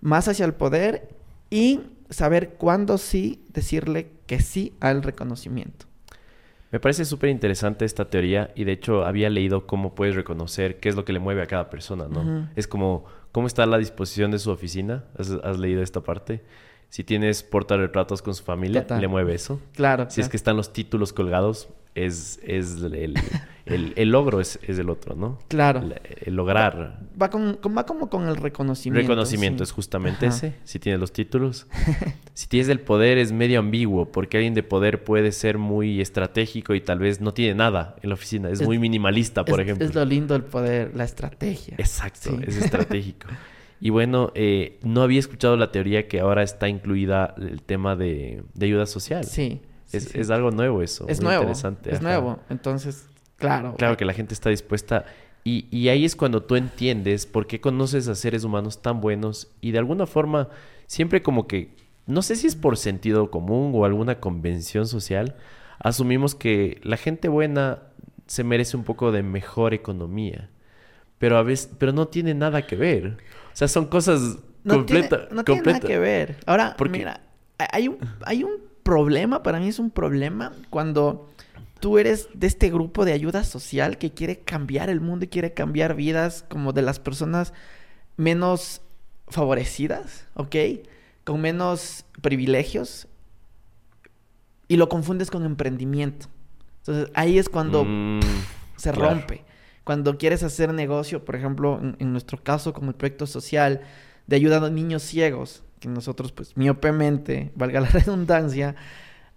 más hacia el poder y saber cuándo sí decirle que sí al reconocimiento. Me parece súper interesante esta teoría y de hecho había leído cómo puedes reconocer qué es lo que le mueve a cada persona, ¿no? Es como cómo está la disposición de su oficina. ¿Has, leído esta parte? Si tienes portarretratos con su familia, le mueve eso. Claro. Si es que están los títulos colgados, es, es el, el, logro es, es, el otro, ¿no? Claro. El, lograr. Va, con, va como con el reconocimiento. Reconocimiento es justamente ese, si tienes los títulos. si tienes el poder es medio ambiguo, porque alguien de poder puede ser muy estratégico y tal vez no tiene nada en la oficina. Es, muy minimalista, por ejemplo. Es lo lindo el poder, la estrategia. Exacto, es estratégico. Y bueno, eh, no había escuchado la teoría que ahora está incluida el tema de, de ayuda social. Sí. Es, algo nuevo eso. Es nuevo. Interesante. Es nuevo. Entonces, claro. Claro que la gente está dispuesta. Y, y, ahí es cuando tú entiendes por qué conoces a seres humanos tan buenos y de alguna forma siempre como que, no sé si es por sentido común o alguna convención social, asumimos que la gente buena se merece un poco de mejor economía. Pero a veces, pero no tiene nada que ver. O sea, son cosas no completas. No tiene nada que ver. Ahora, mira, hay un, hay un problema, para mí es un problema cuando tú eres de este grupo de ayuda social que quiere cambiar el mundo y quiere cambiar vidas como de las personas menos favorecidas, ¿ok? con menos privilegios y lo confundes con emprendimiento. Entonces ahí es cuando Mm, se claro. rompe. Cuando quieres hacer negocio, por ejemplo, en, nuestro caso, como el proyecto social de ayuda a niños ciegos, que nosotros, pues, miopemente, valga la redundancia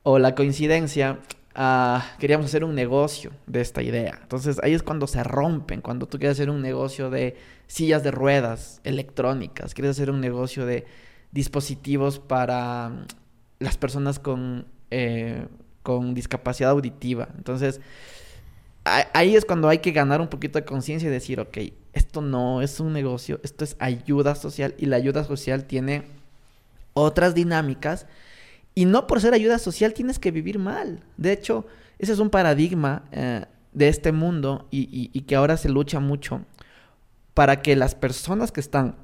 o la coincidencia, ah, queríamos hacer un negocio de esta idea. Entonces ahí es cuando se rompen, cuando tú quieres hacer un negocio de sillas de ruedas electrónicas, quieres hacer un negocio de dispositivos para mm, las personas con, eh, con discapacidad auditiva. Entonces, ahí es cuando hay que ganar un poquito de conciencia y decir, ok, esto no es un negocio, esto es ayuda social y la ayuda social tiene otras dinámicas y no por ser ayuda social tienes que vivir mal. De hecho, ese es un paradigma eh, de este mundo y, que ahora se lucha mucho para que las personas que están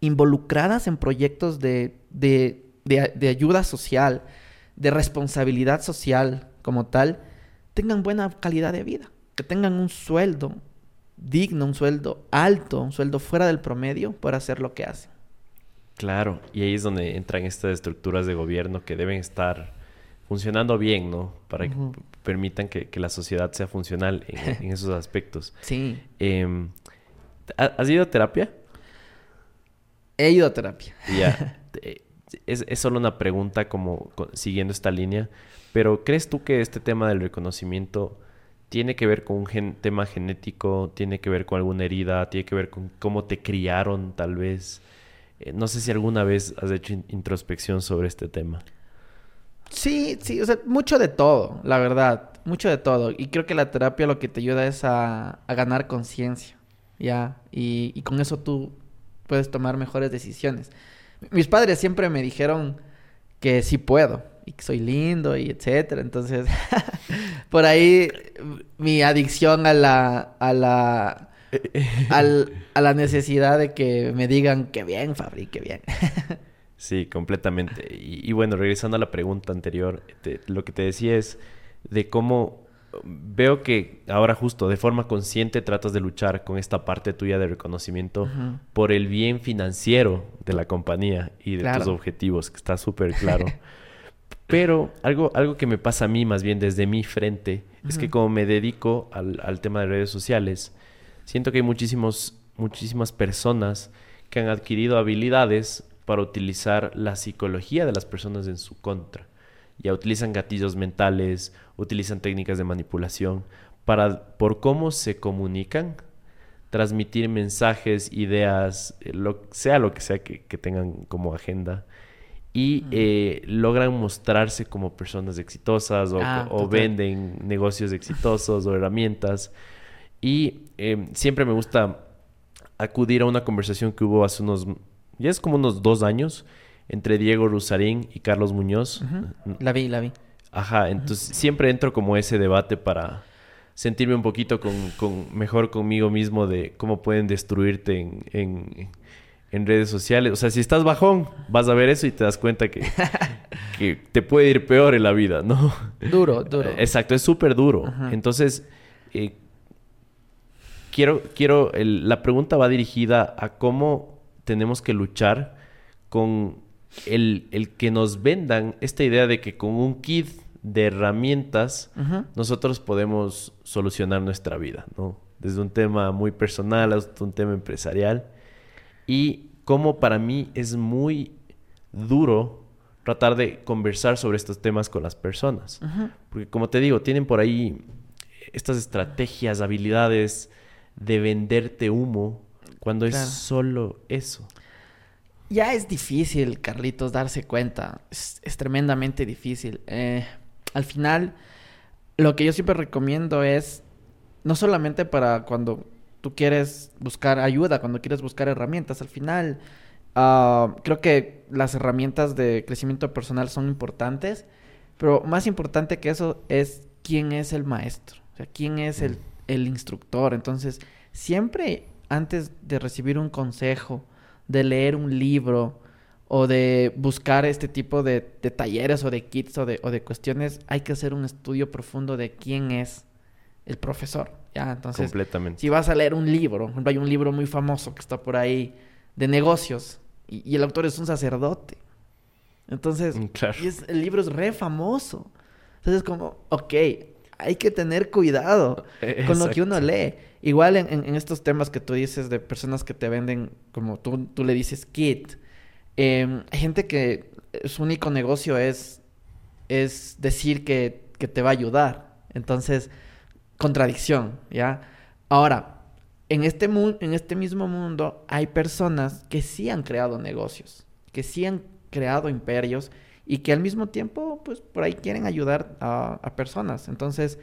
involucradas en proyectos de- de- de ayuda social, de responsabilidad social como tal, tengan buena calidad de vida, que tengan un sueldo digno, un sueldo alto, un sueldo fuera del promedio por hacer lo que hacen. Claro, y ahí es donde entran estas estructuras de gobierno que deben estar funcionando bien, ¿no? Para que permitan que, que la sociedad sea funcional en, en esos aspectos. Sí, Em, ¿ha- ¿Has ido a terapia? he ido a terapia. Ya. Eh, Es, es solo una pregunta como co- siguiendo esta línea, pero ¿crees tú que este tema del reconocimiento tiene que ver con un tema genético, tiene que ver con alguna herida, tiene que ver con cómo te criaron tal vez? Eh, no sé si alguna vez has hecho in- introspección sobre este tema. Sí, sí, o sea, mucho de todo, la verdad, mucho de todo. Y creo que la terapia lo que te ayuda es a, ganar conciencia, ¿ya? Y con eso tú puedes tomar mejores decisiones. Mis padres siempre me dijeron que sí puedo y que soy lindo y etcétera. Entonces, por ahí mi adicción a la, a la, al- a la necesidad de que me digan que bien, Fabri, que bien. Sí, completamente. Y, y bueno, regresando a la pregunta anterior, te- lo que te decía es de cómo veo que ahora justo de forma consciente tratas de luchar con esta parte tuya de reconocimiento por el bien financiero de la compañía y de tus objetivos, que está súper claro. Pero algo, algo que me pasa a mí más bien desde mi frente es que como me dedico al, al tema de redes sociales, siento que hay muchísimos, muchísimas personas que han adquirido habilidades para utilizar la psicología de las personas en su contra. Ya utilizan gatillos mentales, utilizan técnicas de manipulación para, por cómo se comunican, transmitir mensajes, ideas, eh, lo, sea lo que sea que, que tengan como agenda. Y eh, logran mostrarse como personas exitosas o, Ah, o venden negocios exitosos o herramientas. Y eh, siempre me gusta acudir a una conversación que hubo hace unos, ya es como unos dos años, entre Diego Rusarín y Carlos Muñoz. Ujú. La vi, la vi. Ajá, entonces siempre entro como ese debate para sentirme un poquito con, con- mejor conmigo mismo de cómo pueden destruirte en, en- en redes sociales. O sea, si estás bajón, vas a ver eso y te das cuenta que, que te puede ir peor en la vida, ¿no? Duro, duro. Exacto, es súper duro. Ajá. Entonces, eh, quiero, quiero, el- la pregunta va dirigida a cómo tenemos que luchar con el, el que nos vendan esta idea de que con un kit de herramientas nosotros podemos solucionar nuestra vida, ¿no? Desde un tema muy personal hasta un tema empresarial. Y cómo para mí es muy duro tratar de conversar sobre estos temas con las personas. Porque como te digo, tienen por ahí estas estrategias, habilidades de venderte humo cuando Claro. es solo eso. Ya es difícil, Carlitos, darse cuenta. Es, es tremendamente difícil. Eh, al final, lo que yo siempre recomiendo es, no solamente para cuando tú quieres buscar ayuda, cuando quieres buscar herramientas, al final, ah, creo que las herramientas de crecimiento personal son importantes, pero más importante que eso es quién es el maestro, o sea, quién es el, el instructor. Entonces, siempre antes de recibir un consejo, de leer un libro o de buscar este tipo de, de talleres o de kits o de, o de cuestiones, hay que hacer un estudio profundo de quién es el profesor. ¿Ya? Entonces, completamente. si vas a leer un libro, por ejemplo, hay un libro muy famoso que está por ahí de negocios y, el autor es un sacerdote. Entonces, Mm, claro. y es- el libro es re famoso. Entonces, como, ok, hay que tener cuidado con lo que uno lee. Igual en, en- en estos temas que tú dices de personas que te venden, como tú, tú le dices kit, eh, hay gente que su único negocio es, es decir que, que te va a ayudar. Entonces, contradicción, ¿ya? Ahora, en este, en este mismo mundo hay personas que sí han creado negocios, que sí han creado imperios y que al mismo tiempo, pues por ahí quieren ayudar a, personas. Entonces,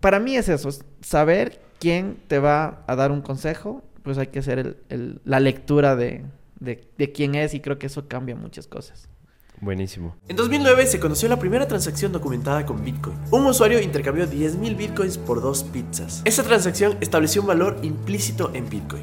para mí es eso, es saber quién te va a dar un consejo, pues hay que hacer el- la lectura de, de quién es y creo que eso cambia muchas cosas. Buenísimo. En 2009 se conoció la primera transacción documentada con Bitcoin. Un usuario intercambió 10.000 Bitcoins por dos pizzas. Esta transacción estableció un valor implícito en Bitcoin,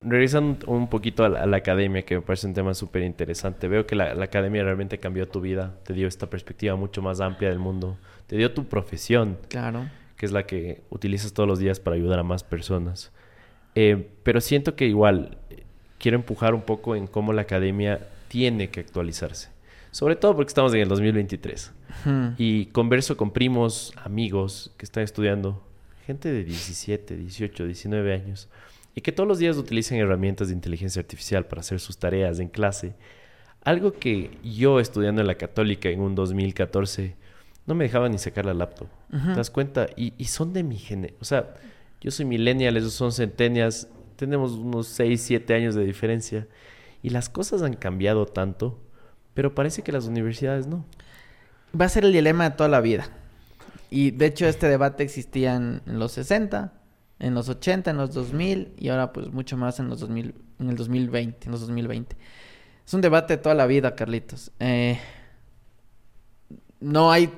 Regresando un poquito a la, a la academia, que me parece un tema súper interesante. Veo que la, la academia realmente cambió tu vida, te dio esta perspectiva mucho más amplia del mundo, te dio tu profesión, Claro. que es la que utilizas todos los días para ayudar a más personas. Eh, pero siento que igual eh, quiero empujar un poco en cómo la academia tiene que actualizarse. Sobre todo porque estamos en el 2023. Hmm. Y converso con primos, amigos que están estudiando, gente de 17, 18, 19 años, y que todos los días utilizan herramientas de inteligencia artificial para hacer sus tareas en clase. Algo que yo estudiando en la católica en un 2014 no me dejaba ni sacar la laptop. ¿Te das cuenta? Y, y son de mi género. O sea, yo soy millennial, ellos son centennials, tenemos unos 6, 7 años de diferencia. Y las cosas han cambiado tanto, pero parece que las universidades no. Va a ser el dilema de toda la vida. Y de hecho este debate existía en, en los 60, en los 80, en los 2000 y ahora pues mucho más en los 2000, en el 2020, en los 2020. Es un debate de toda la vida, Carlitos. Eh, no hay,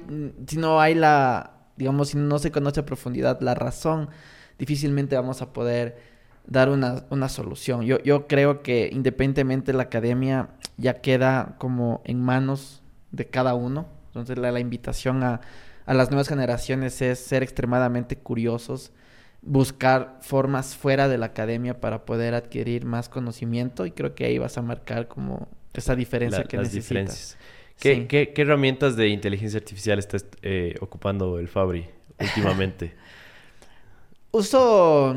si no hay la, digamos, si no se conoce a profundidad la razón, difícilmente vamos a poder dar una, una solución. Yo, yo creo que independientemente la academia ya queda como en manos de cada uno. Entonces la, la invitación a, a las nuevas generaciones es ser extremadamente curiosos, buscar formas fuera de la academia para poder adquirir más conocimiento y creo que ahí vas a marcar como esa diferencia La- que las necesitas. diferencias. ¿Qué, Sí. qué- qué herramientas de inteligencia artificial estás eh, ocupando el Fabri últimamente? Uso,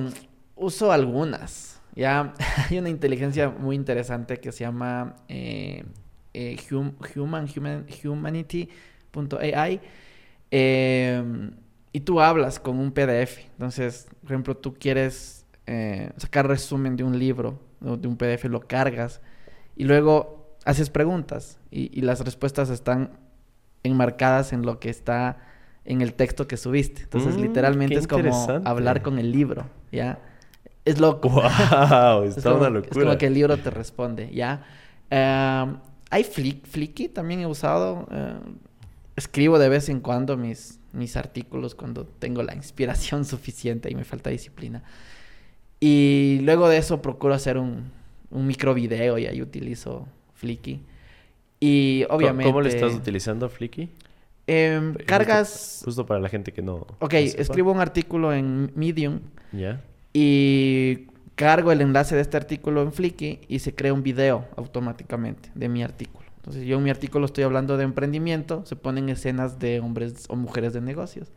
uso algunas. Ya hay una inteligencia muy interesante que se llama eh, eh, hum- Human, Human, Humanity.ai. eh, y tú hablas con un PDF. Entonces, por ejemplo, tú quieres eh, sacar resumen de un libro o de un PDF, lo cargas y luego haces preguntas y, y las respuestas están enmarcadas en lo que está en el texto que subiste. Entonces, Mm, literalmente es como hablar con el libro, ¿ya? Es loco. ¡Wow! Es Está como, una es locura. como que el libro te responde, ¿ya? Em, hay Flick, Flicky, también he usado. eh, escribo de vez en cuando mis, mis artículos cuando tengo la inspiración suficiente y me falta disciplina. Y luego de eso procuro hacer un, un micro video y ahí utilizo Flicky. Y obviamente... ¿Cómo lo estás utilizando, Flicky? em, cargas... Justo para la gente que no. Ok, no escribo un artículo en Medium ¿Ya? y cargo el enlace de este artículo en Flickr y se crea un video automáticamente de mi artículo. Entonces yo en mi artículo estoy hablando de emprendimiento, se ponen escenas de hombres o mujeres de negocios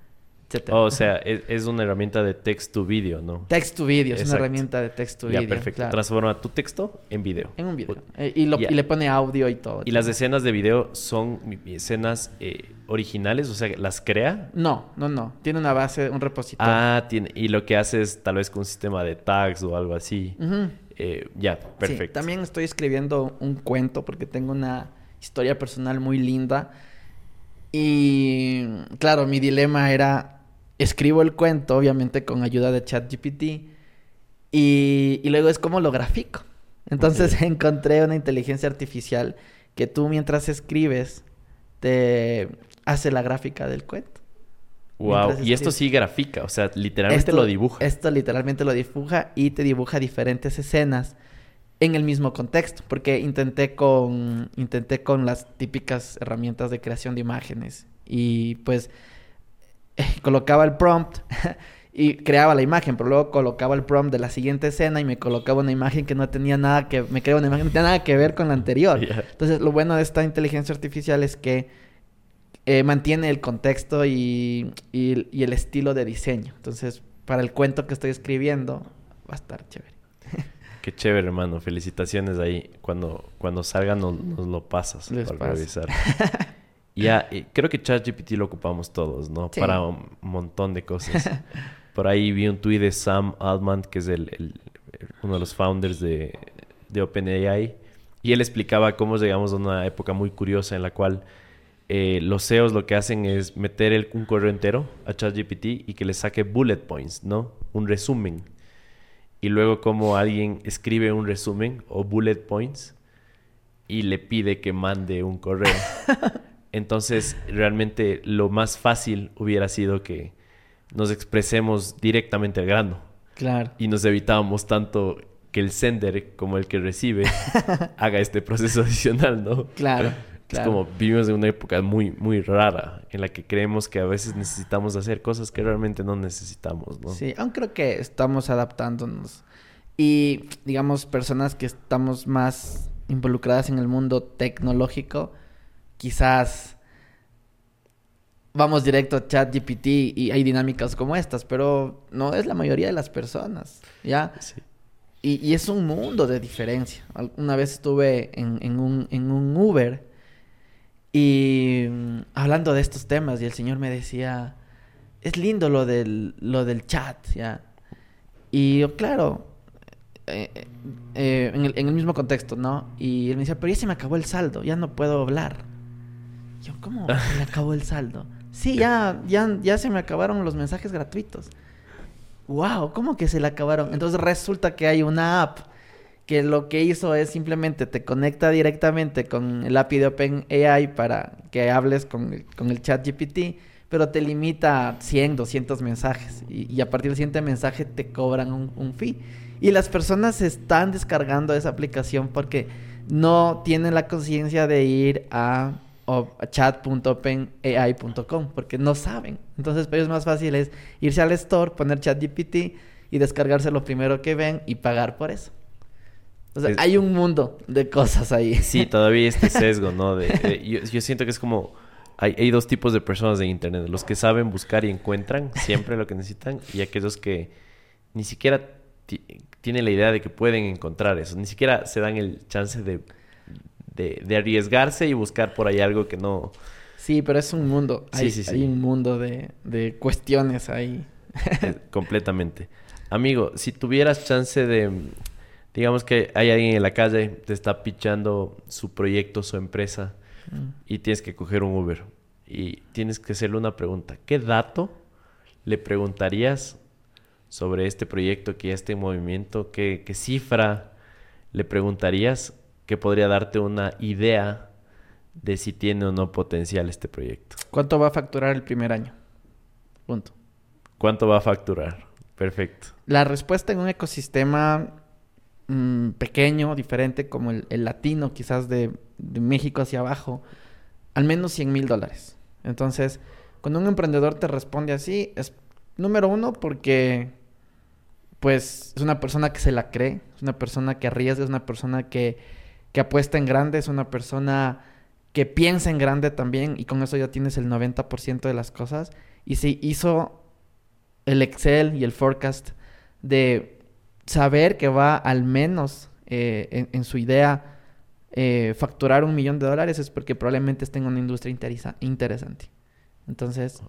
etc. Oh, o sea, es, es una herramienta de text to video, ¿no? Text to video, es una herramienta de text to ya, video. perfecto. claro. Transforma tu texto en video. En un video. Eh, y, lo- Ya. y le pone audio y todo. ¿Y las escenas de video son escenas eh, originales? O sea, ¿las crea? No, no, no. Tiene una base, un repositorio. Ah, tiene, y lo que hace es tal vez con un sistema de tags o algo así. Ujú. Eh, ya, Sí, perfecto. también estoy escribiendo un cuento porque tengo una historia personal muy linda. Y claro, mi dilema era, escribo el cuento, obviamente con ayuda de ChatGPT, y, y luego es como lo grafico. Entonces encontré una inteligencia artificial que tú mientras escribes te hace la gráfica del cuento. Wow. Y esto sí grafica, o sea, literalmente lo dibuja. Esto literalmente lo dibuja y te dibuja diferentes escenas en el mismo contexto, porque intenté con intenté con las típicas herramientas de creación de imágenes y pues eh, colocaba el prompt y creaba la imagen, pero luego colocaba el prompt de la siguiente escena y me colocaba una imagen que no tenía nada que me creaba una imagen que no tenía nada que ver con la anterior. Entonces, lo bueno de esta inteligencia artificial es que eh, mantiene el contexto y, y- y el estilo de diseño. Entonces, para el cuento que estoy escribiendo, va a estar chévere. Qué chévere, hermano. Felicitaciones ahí. Cuando, cuando salga nos, nos lo pasas Les para paso. revisar. ya, eh, creo que ChatGPT lo ocupamos todos, ¿no? Sí. Para un montón de cosas. Por ahí vi un tuit de Sam Altman, que es el, el- uno de los founders de, de OpenAI. Y él explicaba cómo llegamos a una época muy curiosa en la cual eh, los CEOs lo que hacen es meter el- un correo entero a ChatGPT y que le saque bullet points, ¿no? Un resumen. Y luego como alguien escribe un resumen o bullet points y le pide que mande un correo. Entonces, realmente lo más fácil hubiera sido que nos expresemos directamente al grano Claro. y nos evitábamos tanto que el sender como el que recibe haga este proceso adicional, ¿no? Claro. Es como vivimos en una época muy, muy rara en la que creemos que a veces necesitamos hacer cosas que realmente no necesitamos, ¿no? Sí, aún creo que estamos adaptándonos. Y, digamos, personas que estamos más involucradas en el mundo tecnológico, quizás vamos directo a ChatGPT y hay dinámicas como estas, pero no es la mayoría de las personas, ¿ya? Sí. Y, y es un mundo de diferencia. Una vez estuve en, en un, en un Uber y mm, hablando de estos temas y el señor me decía, es lindo lo del, lo del chat, ¿ya? Y yo, claro, eh, eh, eh, en, el, en el mismo contexto, ¿no? Y él me decía, pero ya se me acabó el saldo, ya no puedo hablar. Yo, ¿cómo se me acabó el saldo? Sí, ya, ya, ya se me acabaron los mensajes gratuitos. Wow, ¿cómo que se le acabaron? Entonces resulta que hay una app que lo que hizo es simplemente te conecta directamente con el API de OpenAI para que hables con con el chat GPT, pero te limita a 100, 200 mensajes y, a partir del siguiente mensaje te cobran un, fee. Y las personas están descargando esa aplicación porque no tienen la conciencia de ir a, chat.openai.com porque no saben. Entonces, para ellos más fácil es irse al store, poner ChatGPT y descargarse lo primero que ven y pagar por eso. O sea, Es- hay un mundo de cosas ahí. Sí, todavía este sesgo, ¿no? De, de- yo, yo siento que es como... Hay, hay dos tipos de personas en Internet. Los que saben buscar y encuentran siempre lo que necesitan. Y aquellos que ni siquiera ti- tienen la idea de que pueden encontrar eso. Ni siquiera se dan el chance de, de, de arriesgarse y buscar por ahí algo que no... Sí, pero es un mundo. Sí, Hay, sí, sí. hay un mundo de, de cuestiones ahí. Eh, completamente. Amigo, si tuvieras chance de, digamos que hay alguien en la calle, te está pichando su proyecto, su empresa, Mm. y tienes que coger un Uber, y tienes que hacerle una pregunta. ¿Qué dato le preguntarías sobre este proyecto que ya está en movimiento? ¿Qué, qué cifra le preguntarías que podría darte una idea de si tiene o no potencial este proyecto? ¿Cuánto va a facturar el primer año? Punto. ¿Cuánto va a facturar? Perfecto. La respuesta en un ecosistema mm, pequeño, diferente, como el, latino, quizás de, de México hacia abajo, al menos 100 mil dólares. Entonces, cuando un emprendedor te responde así, es número uno porque, pues, es una persona que se la cree, es una persona que arriesga, es una persona que, que apuesta en grande, es una persona que piensa en grande también y con eso ya tienes el 90% de las cosas. Y si hizo el Excel y el forecast de saber que va al menos eh, en, su idea eh, facturar un millón de dólares es porque probablemente esté en una industria interesante. Entonces,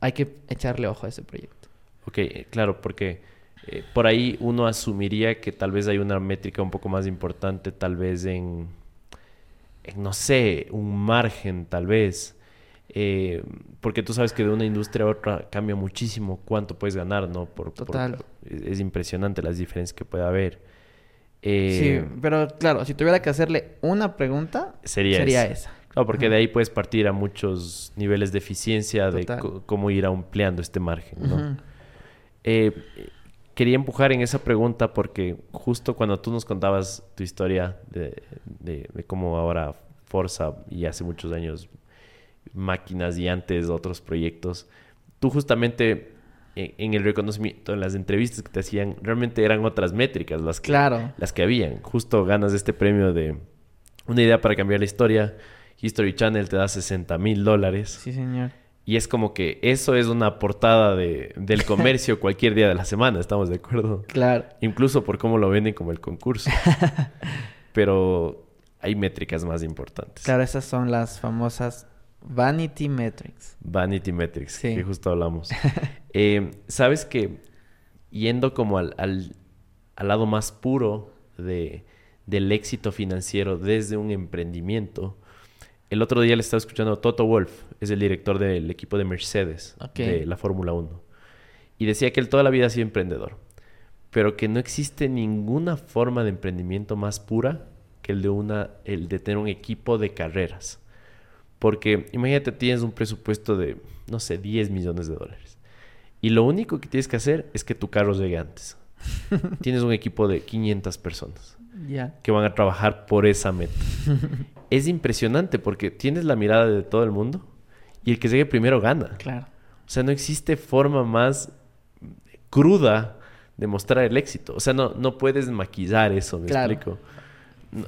hay que echarle ojo a ese proyecto. Ok, eh, claro, porque por ahí uno asumiría que tal vez hay una métrica un poco más importante, tal vez en, en no sé, un margen, tal vez. Eh, porque tú sabes que de una industria a otra cambia muchísimo cuánto puedes ganar, ¿no? Por, Total. es impresionante las diferencias que puede haber. Eh, sí, pero claro, si tuviera que hacerle una pregunta, sería, esa. No, porque de ahí puedes partir a muchos niveles de eficiencia de cómo ir ampliando este margen, ¿no? Eh, quería empujar en esa pregunta porque justo cuando tú nos contabas tu historia de, de cómo ahora Forza y hace muchos años máquinas y antes otros proyectos, tú justamente e, en el reconocimiento, en las entrevistas que te hacían, realmente eran otras métricas las que, las que habían. Justo ganas este premio de una idea para cambiar la historia. History Channel te da 60 mil dólares. Sí, señor. Y es como que eso es una portada de, del comercio cualquier día de la semana, ¿estamos de acuerdo? Claro. Incluso por cómo lo venden como el concurso. Pero hay métricas más importantes. Claro, esas son las famosas Vanity Metrics. Vanity Metrics, que justo hablamos. Eh, Sabes que yendo como al, al, lado más puro de, del éxito financiero desde un emprendimiento, el otro día le estaba escuchando a Toto Wolf, es el director del equipo de Mercedes, de la Fórmula 1. Y decía que él toda la vida ha sido emprendedor, pero que no existe ninguna forma de emprendimiento más pura que el de, una, el de tener un equipo de carreras. Porque imagínate, tienes un presupuesto de, no sé, 10 millones de dólares. Y lo único que tienes que hacer es que tu carro llegue antes. tienes un equipo de 500 personas que van a trabajar por esa meta. es impresionante porque tienes la mirada de todo el mundo y el que llegue primero gana. Claro. O sea, no existe forma más cruda de mostrar el éxito. O sea, no, no puedes maquillar eso, me explico.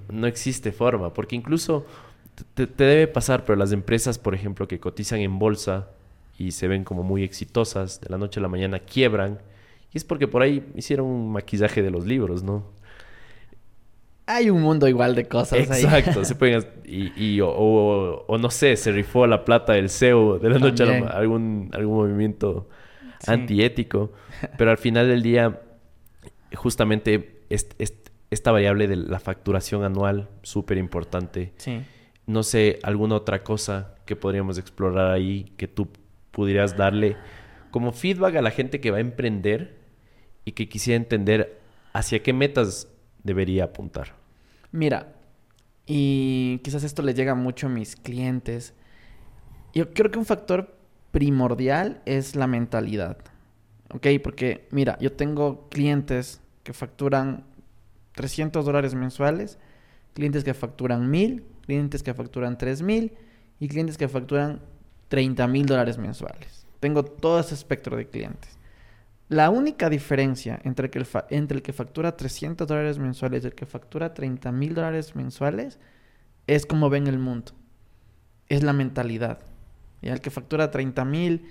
no existe forma, porque incluso te, debe pasar, pero las empresas, por ejemplo, que cotizan en bolsa y se ven como muy exitosas, de la noche a la mañana quiebran, y es porque por ahí hicieron un maquillaje de los libros, ¿no? Hay un mundo igual de cosas Exacto, se pueden... Y, o, no sé, se rifó la plata del CEO de la noche a la mañana, algún, algún movimiento antiético, pero al final del día, justamente esta variable de la facturación anual, súper importante. Sí no sé, alguna otra cosa que podríamos explorar ahí que tú pudieras darle como feedback a la gente que va a emprender y que quisiera entender hacia qué metas debería apuntar. Mira, y quizás esto le llega mucho a mis clientes. Yo creo que un factor primordial es la mentalidad. ¿Ok? Porque, mira, yo tengo clientes que facturan 300 dólares mensuales, clientes que facturan 1000 clientes que facturan 3 mil y clientes que facturan 30 mil dólares mensuales. Tengo todo ese espectro de clientes. La única diferencia entre el que, entre el que factura 300 dólares mensuales y el que factura 30 mil dólares mensuales es cómo ven el mundo. Es la mentalidad. Y el que factura 30 mil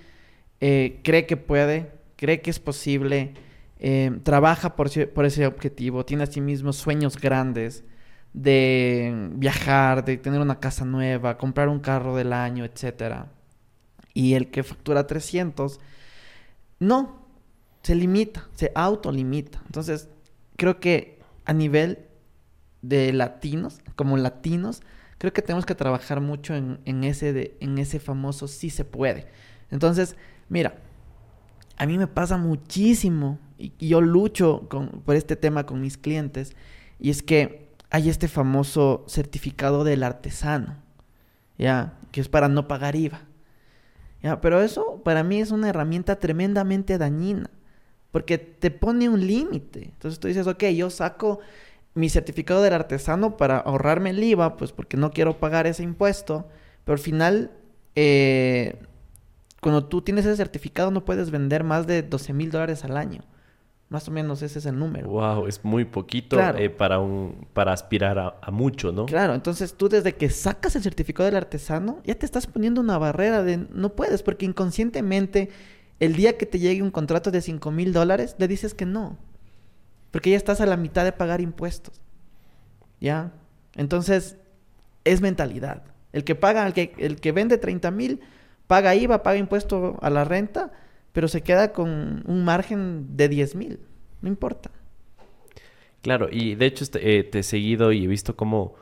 eh, cree que puede, cree que es posible, eh, trabaja por, por, ese objetivo, tiene a sí mismo sueños grandes, de viajar, de tener una casa nueva, comprar un carro del año, etc. Y el que factura 300, no, se limita, se autolimita. Entonces, creo que a nivel de latinos, como latinos, creo que tenemos que trabajar mucho en, ese, de, en ese famoso sí se puede. Entonces, mira, a mí me pasa muchísimo y, yo lucho por este tema con mis clientes y es que hay este famoso certificado del artesano, ¿ya? Que es para no pagar IVA. ¿ya? Pero eso para mí es una herramienta tremendamente dañina, porque te pone un límite. Entonces tú dices, ok, yo saco mi certificado del artesano para ahorrarme el IVA, pues porque no quiero pagar ese impuesto, pero al final, eh, cuando tú tienes ese certificado no puedes vender más de 12 mil dólares al año. Más o menos ese es el número. Wow, es muy poquito Claro. eh, para un para aspirar a, a mucho, ¿no? Claro, entonces tú desde que sacas el certificado del artesano, ya te estás poniendo una barrera de no puedes, porque inconscientemente el día que te llegue un contrato de 5 mil dólares, le dices que no. Porque ya estás a la mitad de pagar impuestos. ¿Ya? Entonces, es mentalidad. El que paga, el que, el que vende 30 mil, paga IVA, paga impuesto a la renta, pero se queda con un margen de 10 mil. No importa. Claro, y de hecho este, eh, te he seguido y he visto cómo,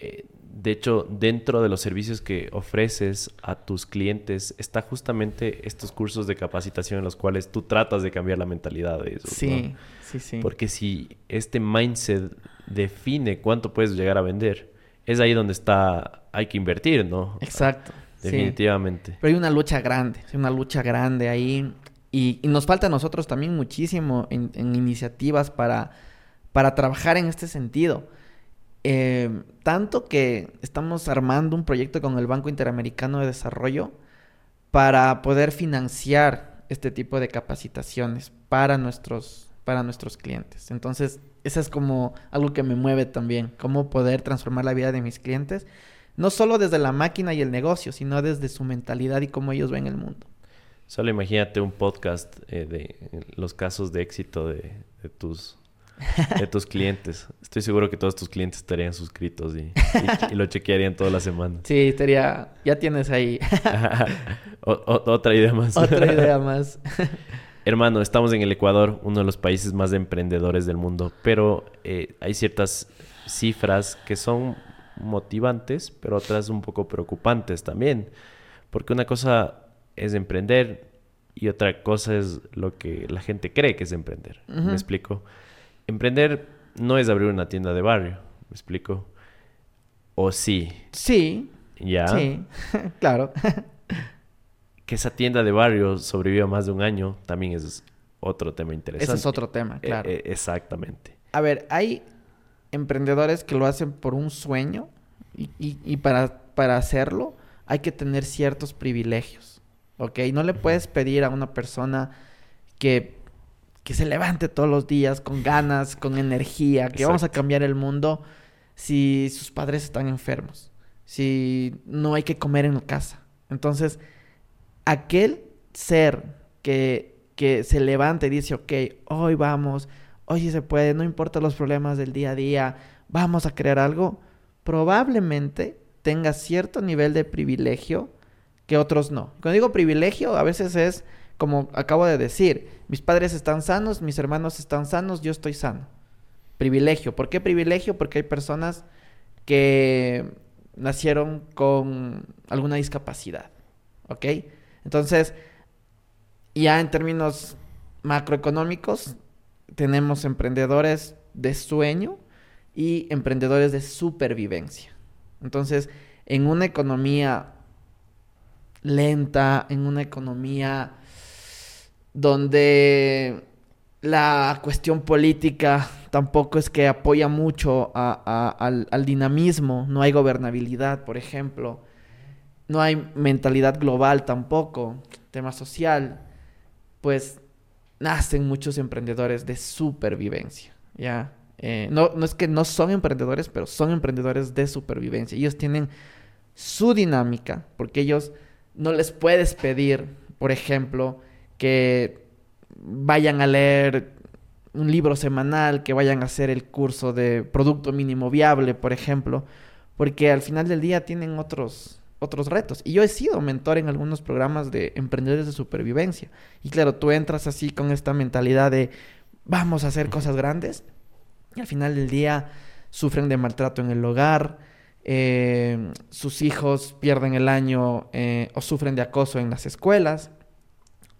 eh, de hecho, dentro de los servicios que ofreces a tus clientes está justamente estos cursos de capacitación en los cuales tú tratas de cambiar la mentalidad de eso. Sí, sí, sí. Porque si este mindset define cuánto puedes llegar a vender, es ahí donde está, hay que invertir, ¿no? Exacto. Sí. Definitivamente. Pero hay una lucha grande, hay una lucha grande ahí. Y, y nos falta a nosotros también muchísimo en, en iniciativas para, para trabajar en este sentido. Eh, tanto que estamos armando un proyecto con el Banco Interamericano de Desarrollo para poder financiar este tipo de capacitaciones para nuestros, para nuestros clientes. Entonces, eso es como algo que me mueve también, cómo poder transformar la vida de mis clientes, no solo desde la máquina y el negocio, sino desde su mentalidad y cómo ellos ven el mundo. Solo imagínate un podcast eh, de eh, los casos de éxito de, de tus de tus clientes. Estoy seguro que todos tus clientes estarían suscritos y, y- y lo chequearían toda la semana. Sí, estaría, ya tienes ahí O- o- otra idea más. otra idea más. Hermano, estamos en el Ecuador, uno de los países más emprendedores del mundo, pero eh, hay ciertas cifras que son motivantes, pero otras un poco preocupantes también. Porque una cosa es emprender y otra cosa es lo que la gente cree que es emprender. ¿Me explico? Emprender no es abrir una tienda de barrio. ¿Me explico? O sí, Sí, ya. sí, claro. Que esa tienda de barrio sobreviva más de un año también es otro tema interesante. Ese es otro tema, Eh, claro. eh, exactamente. A ver, hay emprendedores que lo hacen por un sueño y, y- y para, para hacerlo hay que tener ciertos privilegios, ¿ok? No le puedes pedir a una persona que, que se levante todos los días con ganas, con energía, que vamos a cambiar el mundo si sus padres están enfermos, si no hay que comer en la casa. Entonces, aquel ser que, que se levanta y dice, ok, hoy vamos, sí se puede, no importa los problemas del día a día, vamos a crear algo, probablemente tenga cierto nivel de privilegio que otros no. Cuando digo privilegio, a veces es como acabo de decir, mis padres están sanos, mis hermanos están sanos, yo estoy sano. Privilegio. ¿Por qué privilegio? Porque hay personas que nacieron con alguna discapacidad. ¿Ok? Entonces, ya en términos macroeconómicos, tenemos emprendedores de sueño y emprendedores de supervivencia. Entonces, en una economía lenta, en una economía donde la cuestión política tampoco es que apoya mucho al dinamismo, no hay gobernabilidad, por ejemplo, no hay mentalidad global tampoco, tema social, pues nacen muchos emprendedores de supervivencia, ¿ya? Eh, no, no es que no son emprendedores, pero son emprendedores de supervivencia. Ellos tienen su dinámica, porque ellos no les puedes pedir, por ejemplo, que vayan a leer un libro semanal, que vayan a hacer el curso de producto mínimo viable, por ejemplo, porque al final del día tienen otros otros retos. Y yo he sido mentor en algunos programas de emprendedores de supervivencia. Y claro, tú entras así con esta mentalidad de vamos a hacer cosas grandes y al final del día sufren de maltrato en el hogar, eh, sus hijos pierden el año eh, o sufren de acoso en las escuelas,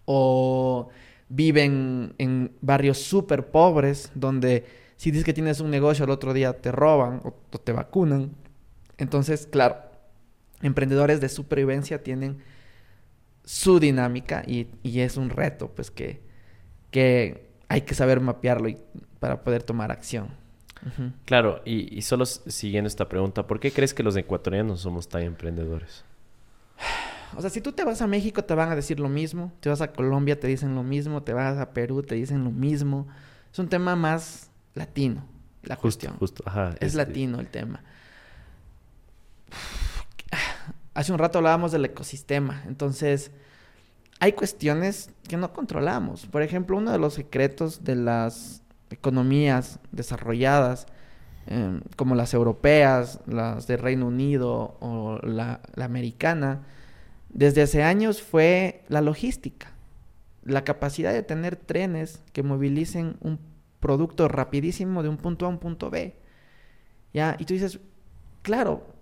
o viven en barrios súper pobres donde si dices que tienes un negocio al otro día te roban o, o te vacunan. Entonces, claro, emprendedores de supervivencia tienen su dinámica y, y es un reto pues que, que hay que saber mapearlo y- para poder tomar acción. Claro, y, y solo siguiendo esta pregunta, ¿por qué crees que los ecuatorianos somos tan emprendedores? O sea, si tú te vas a México te van a decir lo mismo, te vas a Colombia te dicen lo mismo, te vas a Perú te dicen lo mismo. Es un tema más latino, la Justo, cuestión. justo. Ajá. Es este, latino el tema. Hace un rato hablábamos del ecosistema. Entonces, hay cuestiones que no controlamos. Por ejemplo, uno de los secretos de las economías desarrolladas, eh, como las europeas, las de Reino Unido o la, la americana, desde hace años fue la logística. La capacidad de tener trenes que movilicen un producto rapidísimo de un punto A a un punto B. ¿Ya? Y tú dices, claro,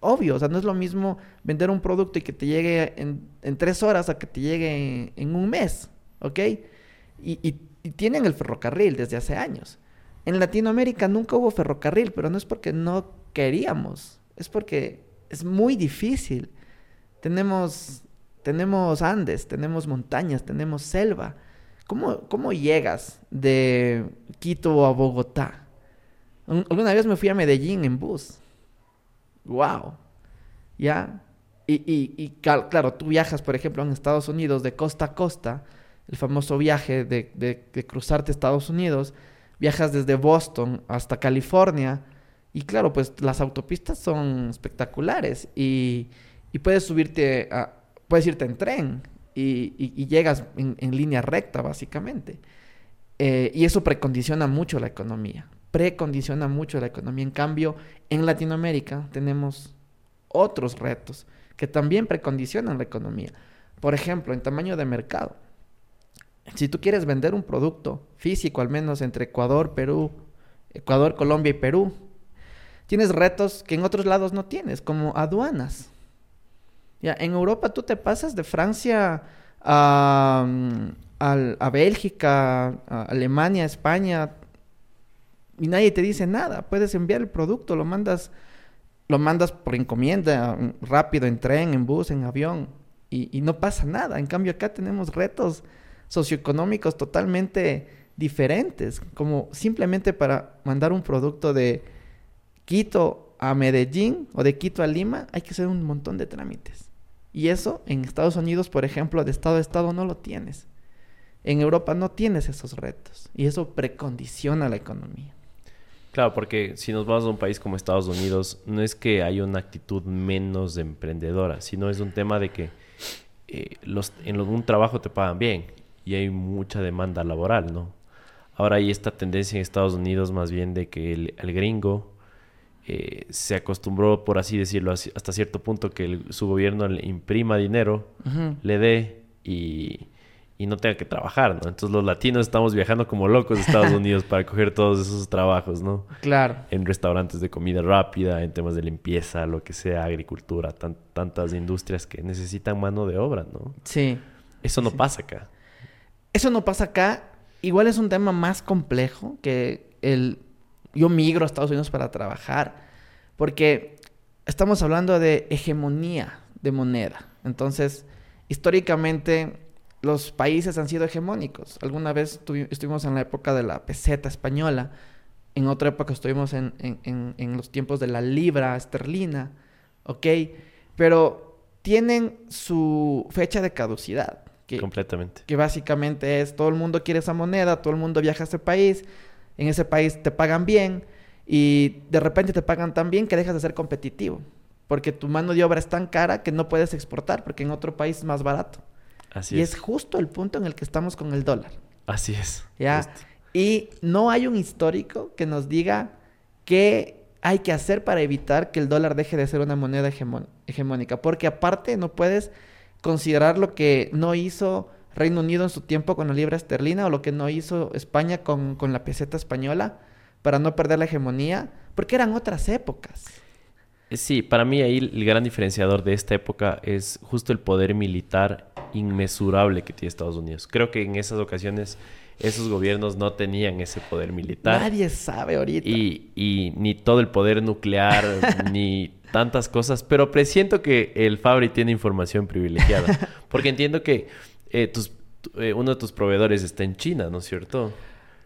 obvio, o sea, no es lo mismo vender un producto y que te llegue en, tres horas a que te llegue en, un mes, ¿ok? Y, y- y tienen el ferrocarril desde hace años. En Latinoamérica nunca hubo ferrocarril, pero no es porque no queríamos, es porque es muy difícil. Tenemos, tenemos Andes, tenemos montañas, tenemos selva. ¿Cómo, cómo llegas de Quito a Bogotá? Un- Alguna vez me fui a Medellín en bus. ¡Wow! ¿Ya? Y, y, y claro, tú viajas, por ejemplo, en Estados Unidos de costa a costa, el famoso viaje de, de- de cruzarte Estados Unidos, viajas desde Boston hasta California, y claro, pues las autopistas son espectaculares, y, y puedes subirte, a, puedes irte en tren, y, y- llegas en, en línea recta, básicamente. Eh, y eso precondiciona mucho la economía. Precondiciona mucho la economía. En cambio, en Latinoamérica tenemos otros retos que también precondicionan la economía. Por ejemplo, en tamaño de mercado. Si tú quieres vender un producto físico, al menos entre Ecuador, Perú, Ecuador, Colombia y Perú, tienes retos que en otros lados no tienes, como aduanas. Ya, en Europa tú te pasas de Francia a, mm, al- a Bélgica, a Alemania, España, y nadie te dice nada. Puedes enviar el producto, lo mandas, lo mandas por encomienda, mm, rápido, en tren, en bus, en avión, y, y no pasa nada. En cambio, acá tenemos retos socioeconómicos totalmente diferentes, como simplemente para mandar un producto de Quito a Medellín o de Quito a Lima, hay que hacer un montón de trámites. Y eso en Estados Unidos, por ejemplo, de estado a estado no lo tienes. En Europa no tienes esos retos y eso precondiciona la economía. Claro, porque si nos vamos a un país como Estados Unidos, no es que haya una actitud menos emprendedora, sino es un tema de que eh, los, en un trabajo te pagan bien y hay mucha demanda laboral, ¿no? Ahora hay esta tendencia en Estados Unidos más bien de que el, el gringo eh, se acostumbró, por así decirlo, hasta cierto punto que el- su gobierno le imprima dinero, le dé y, y no tenga que trabajar, ¿no? Entonces los latinos estamos viajando como locos a Estados Unidos para coger todos esos trabajos, ¿no? Claro. en restaurantes de comida rápida, en temas de limpieza, lo que sea, agricultura, tan- tantas industrias que necesitan mano de obra, ¿no? Sí. Eso no Sí. pasa acá. Eso no pasa acá. Igual es un tema más complejo que el... Yo migro a Estados Unidos para trabajar porque estamos hablando de hegemonía de moneda. Entonces, históricamente los países han sido hegemónicos. Alguna vez tuvi- estuvimos en la época de la peseta española, en otra época estuvimos en, en- en- en los tiempos de la libra esterlina, ¿ok? Pero tienen su fecha de caducidad. Que, Completamente. que básicamente es todo el mundo quiere esa moneda, todo el mundo viaja a ese país, en ese país te pagan bien y de repente te pagan tan bien que dejas de ser competitivo, porque tu mano de obra es tan cara que no puedes exportar porque en otro país es más barato. Así y es. es justo el punto en el que estamos con el dólar. Así es. ¿ya? Justo. Y no hay un histórico que nos diga qué hay que hacer para evitar que el dólar deje de ser una moneda hegemón- hegemónica. Porque aparte no puedes considerar lo que no hizo Reino Unido en su tiempo con la libra esterlina o lo que no hizo España con, con la peseta española para no perder la hegemonía, porque eran otras épocas. Eh, Sí, para mí ahí el gran diferenciador de esta época es justo el poder militar inmesurable que tiene Estados Unidos. Creo que en esas ocasiones esos gobiernos no tenían ese poder militar. Nadie sabe ahorita. Y, y ni todo el poder nuclear, ni tantas cosas, pero presiento que el Fabri tiene información privilegiada. Porque entiendo que eh, tus, tu- eh, uno de tus proveedores está en China, ¿no es cierto?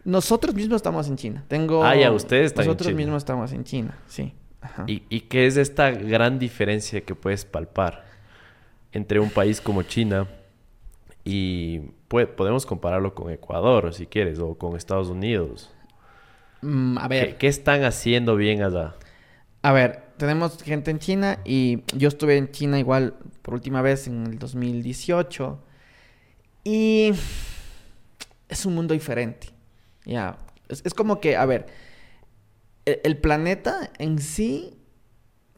Nosotros mismos estamos en China. Tengo... Ah, ya, ustedes están en Nosotros China. mismos estamos en China, sí. Ajá. ¿Y, y qué es esta gran diferencia que puedes palpar entre un país como China Y podemos compararlo con Ecuador, si quieres, o con Estados Unidos. Mm, a ver. ¿Qué, ¿Qué, están haciendo bien allá? A ver, tenemos gente en China y yo estuve en China igual por última vez en el 2018. Y es un mundo diferente. Ya, es, como que, a ver, e, el, planeta en sí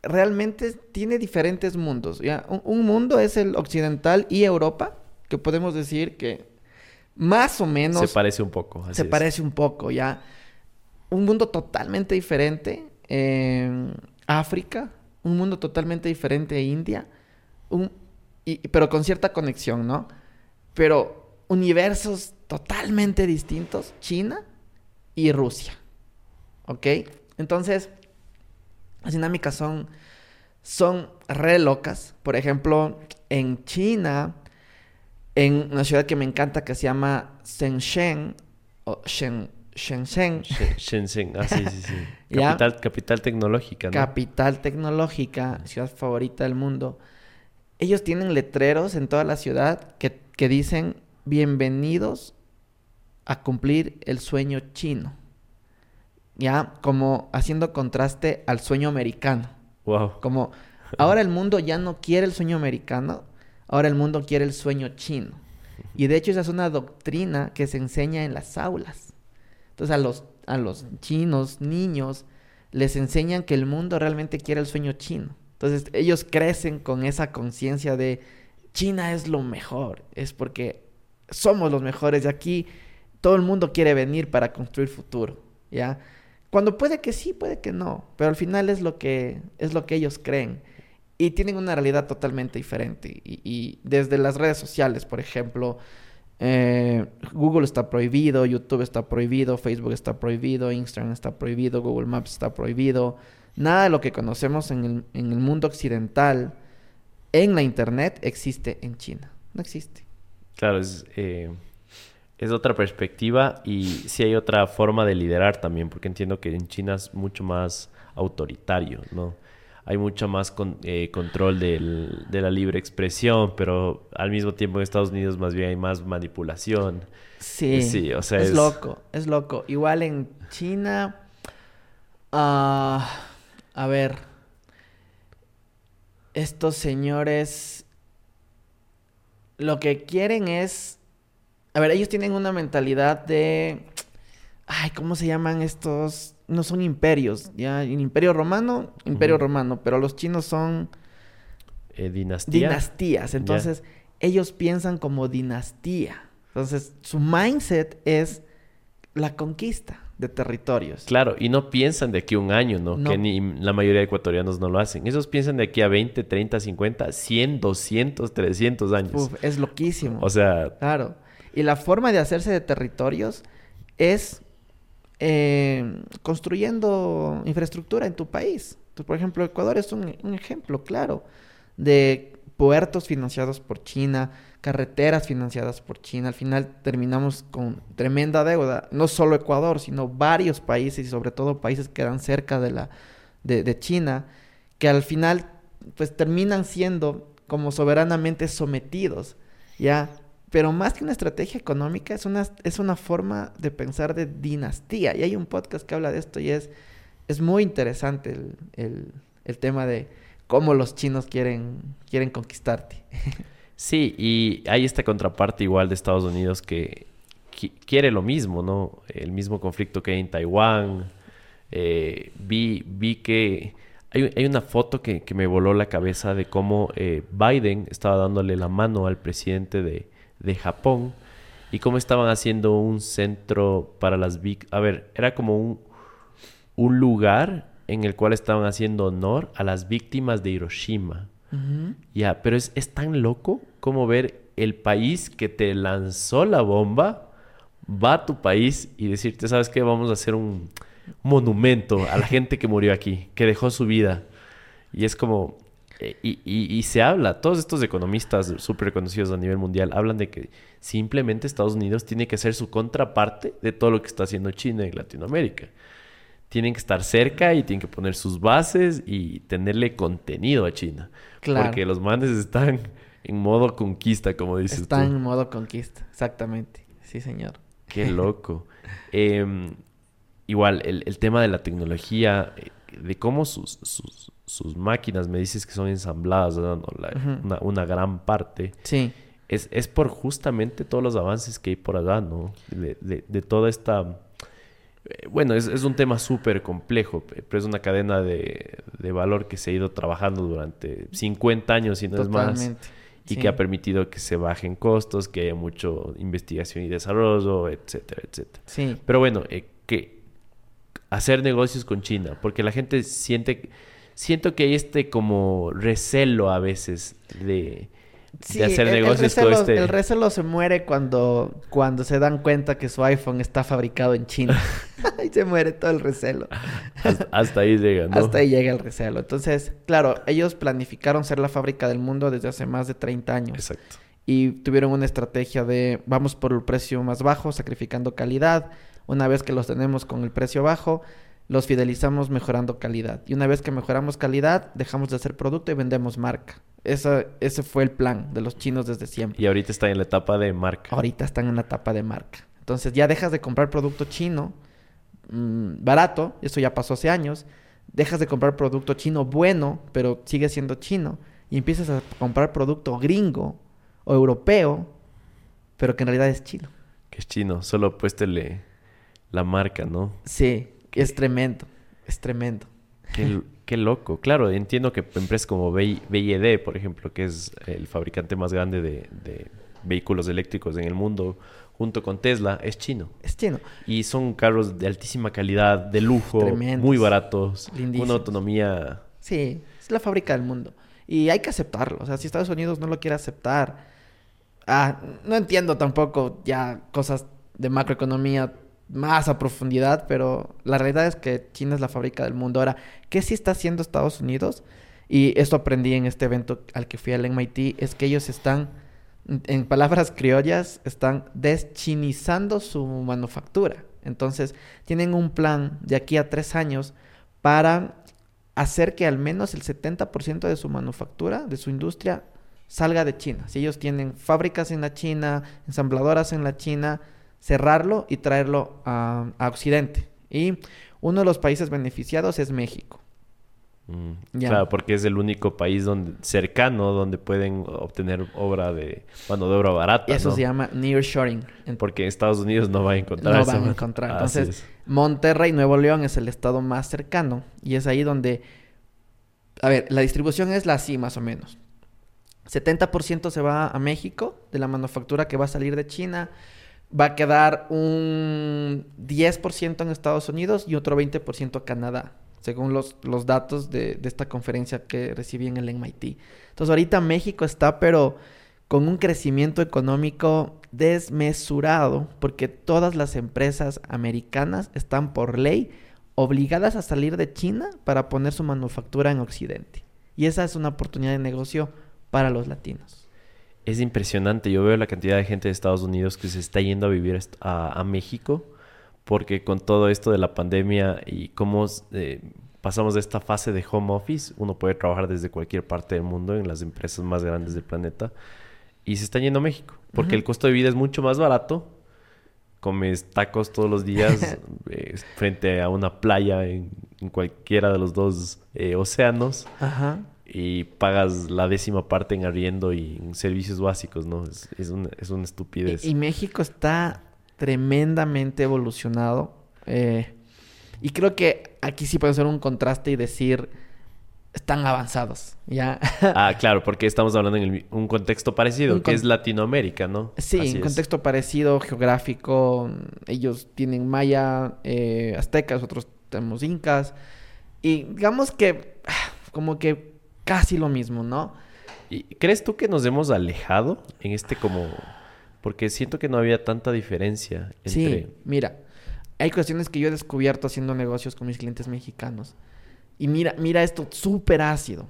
realmente tiene diferentes mundos. ¿ya? Un, mundo es el occidental y Europa, que podemos decir que más o menos... Se parece un poco. se parece un poco, ya. Un mundo totalmente diferente. África, un mundo totalmente diferente India, un, pero con cierta conexión, ¿no? Pero universos totalmente distintos, China y Rusia, ¿ok? Entonces, las dinámicas son, son re locas. Por ejemplo, en China, en una ciudad que me encanta que se llama Shenzhen, o Shen, Shenzhen. Shenzhen, ah, sí, sí, sí. Capital, capital tecnológica, ¿no? Capital tecnológica, ciudad favorita del mundo. Ellos tienen letreros en toda la ciudad que, que dicen bienvenidos a cumplir el sueño chino. Ya, como haciendo contraste al sueño americano. Wow. Como ahora el mundo ya no quiere el sueño americano, ahora el mundo quiere el sueño chino. Y de hecho esa es una doctrina que se enseña en las aulas. Entonces a los, a los chinos, niños, les enseñan que el mundo realmente quiere el sueño chino. Entonces ellos crecen con esa conciencia de China es lo mejor, es porque somos los mejores de aquí, todo el mundo quiere venir para construir futuro, ¿ya? Cuando puede que sí, puede que no, pero al final es lo que, es lo que ellos creen. Y tienen una realidad totalmente diferente. Y, desde las redes sociales, por ejemplo, eh, Google está prohibido, YouTube está prohibido, Facebook está prohibido, Instagram está prohibido, Google Maps está prohibido. Nada de lo que conocemos en el, en el mundo occidental, en la Internet, existe en China. No existe. Claro, es, eh, es otra perspectiva y sí hay otra forma de liderar también, porque entiendo que en China es mucho más autoritario, ¿no? hay mucho más eh, control de la libre expresión, pero al mismo tiempo en Estados Unidos más bien hay más manipulación. Sí, sí o sea, es, loco, es loco. Igual en China, ah, a ver, estos señores lo que quieren es, a ver, ellos tienen una mentalidad de, ay, ¿cómo se llaman estos? no son imperios, ya, el imperio romano, imperio romano, pero los chinos son... Eh, dinastía. Dinastías, entonces ellos piensan como dinastía, entonces su mindset es la conquista de territorios. Claro, y no piensan de aquí a un año, ¿no? Que ni la mayoría de ecuatorianos no lo hacen. Ellos piensan de aquí a 20, 30, 50, 100, 200, 300 años. Uf, es loquísimo. O sea... Claro. Y la forma de hacerse de territorios es eh, construyendo infraestructura en tu país. por ejemplo, Ecuador es un, ejemplo claro de puertos financiados por China, carreteras financiadas por China. Al final terminamos con tremenda deuda, no solo Ecuador, sino varios países y sobre todo países que quedan cerca de, la, de China, que al final pues terminan siendo como soberanamente sometidos, ¿ya? Pero más que una estrategia económica, es una, es una forma de pensar de dinastía. Y hay un podcast que habla de esto y es, es muy interesante el, tema de cómo los chinos quieren, quieren conquistarte. Sí, y hay esta contraparte igual de Estados Unidos que, quiere lo mismo, ¿no? El mismo conflicto que hay en Taiwán. Eh, vi, vi que hay, hay una foto que, me voló la cabeza de cómo eh, Biden estaba dándole la mano al presidente de, de Japón y cómo estaban haciendo un centro para las víctimas. A ver, era como un, un lugar en el cual estaban haciendo honor a las víctimas de Hiroshima. Ya, pero es, es tan loco como ver el país que te lanzó la bomba, va a tu país y decirte, ¿sabes qué? Vamos a hacer un monumento a la gente que murió aquí, que dejó su vida. Y es como, eh, y, se habla, todos estos economistas súper conocidos a nivel mundial hablan de que simplemente Estados Unidos tiene que ser su contraparte de todo lo que está haciendo China y Latinoamérica. Tienen que estar cerca y tienen que poner sus bases y tenerle contenido a China. Porque los manes están En modo conquista, como dices Están tú. en modo conquista, exactamente. Sí, señor. Qué loco. Em, igual, el, el tema de la tecnología, eh, de cómo sus, sus, sus máquinas, me dices que son ensambladas. No, la- una, una gran parte, Sí, es, es por justamente todos los avances que hay por allá, ¿no? De, de- de toda esta... eh, Bueno, es, es un tema súper complejo, pe- pero es una cadena de, de valor que se ha ido trabajando durante 50 años, y no es más y Sí. que ha permitido que se bajen costos, que haya mucho investigación y desarrollo, etcétera, etcétera. Sí, Pero bueno, eh, que hacer negocios con China, porque la gente siente, siento que hay este como recelo a veces de, Sí, de hacer el- el negocios con recelo- este... El recelo se muere cuando, cuando se dan cuenta que su iPhone está fabricado en China. Ahí se muere todo el recelo. hasta, hasta ahí llega, ¿no? Hasta ahí llega el recelo. Entonces, claro, ellos planificaron ser la fábrica del mundo desde hace más de 30 años. Exacto. Y tuvieron una estrategia de vamos por el precio más bajo, sacrificando calidad. Una vez que los tenemos con el precio bajo, los fidelizamos mejorando calidad. Y una vez que mejoramos calidad, dejamos de hacer producto y vendemos marca. Esa, ese fue el plan de los chinos desde siempre. Y ahorita está en la etapa de marca. Ahorita están en la etapa de marca. Entonces ya dejas de comprar producto chino mm, barato, eso ya pasó hace años. Dejas de comprar producto chino bueno, pero sigue siendo chino. Y empiezas a comprar producto gringo o europeo, pero que en realidad es chino. Que es chino, solo puéstele la marca, ¿no? Sí, es tremendo. Es tremendo. Qué, qué loco. Claro, entiendo que empresas como BYD, por ejemplo, que es el fabricante más grande de, de vehículos eléctricos en el mundo, junto con Tesla, es chino. Es chino. Y son carros de altísima calidad, de lujo, Tremendos. muy baratos, Lindísimos. una autonomía... Sí, es la fábrica del mundo. Y hay que aceptarlo. O sea, si Estados Unidos no lo quiere aceptar. Ah, no entiendo tampoco ya cosas de macroeconomía más a profundidad, pero la realidad es que China es la fábrica del mundo. Ahora, ¿qué sí está haciendo Estados Unidos? Y esto aprendí en este evento al que fui al MIT, es que ellos están, en palabras criollas, están deschinizando su manufactura. Entonces, tienen un plan de aquí a tres años para hacer que al menos el 70% de su manufactura, de su industria, salga de China. Si ellos tienen fábricas en la China, ensambladoras en la China, cerrarlo y traerlo a, a Occidente. Y uno de los países beneficiados es México. mm. Claro, porque es el único país donde, cercano donde pueden obtener obra de mano de obra barata. Eso ¿no? se llama nearshoring. Porque en Estados Unidos no va a encontrar no van a encontrar. Entonces, es. Monterrey, Nuevo León es el estado más cercano y es ahí donde, a ver, la distribución es la así más o menos. 70% se va a México de la manufactura que va a salir de China. Va a quedar un 10% en Estados Unidos y otro 20% a Canadá, según los, los datos de, de esta conferencia que recibí en el MIT. Entonces ahorita México está pero con un crecimiento económico desmesurado porque todas las empresas americanas están por ley obligadas a salir de China para poner su manufactura en Occidente. Y esa es una oportunidad de negocio para los latinos. Es impresionante. Yo veo la cantidad de gente de Estados Unidos que se está yendo a vivir a, a México porque con todo esto de la pandemia y cómo eh, pasamos de esta fase de home office, uno puede trabajar desde cualquier parte del mundo en las empresas más grandes del planeta y se están yendo a México porque Ujú. el costo de vida es mucho más barato. Comes tacos todos los días eh, frente a una playa en, en cualquiera de los dos eh, océanos Ajá. Y pagas la décima parte en arriendo y en servicios básicos, ¿no? Es, es, una, es una estupidez. Y, y México está tremendamente evolucionado. eh, y creo que aquí sí puede ser un contraste y decir, están avanzados, ¿ya? Ah, claro, porque estamos hablando en el- un contexto parecido, Un que es Latinoamérica, ¿no? Sí, Así es. contexto parecido, geográfico. Ellos tienen maya, eh, aztecas, otros tenemos incas. Y digamos que, ah, como que casi lo mismo, ¿no? ¿Y crees tú que nos hemos alejado en este como... Porque siento que no había tanta diferencia entre... Sí, mira, hay cuestiones que yo he descubierto haciendo negocios con mis clientes mexicanos. Y mira, mira esto súper ácido.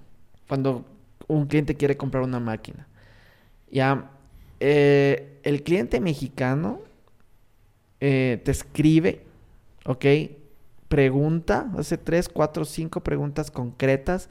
Cuando un cliente quiere comprar una máquina. Ya, eh, el cliente mexicano eh, te escribe, ¿ok? Pregunta, hace tres, cuatro, cinco preguntas concretas.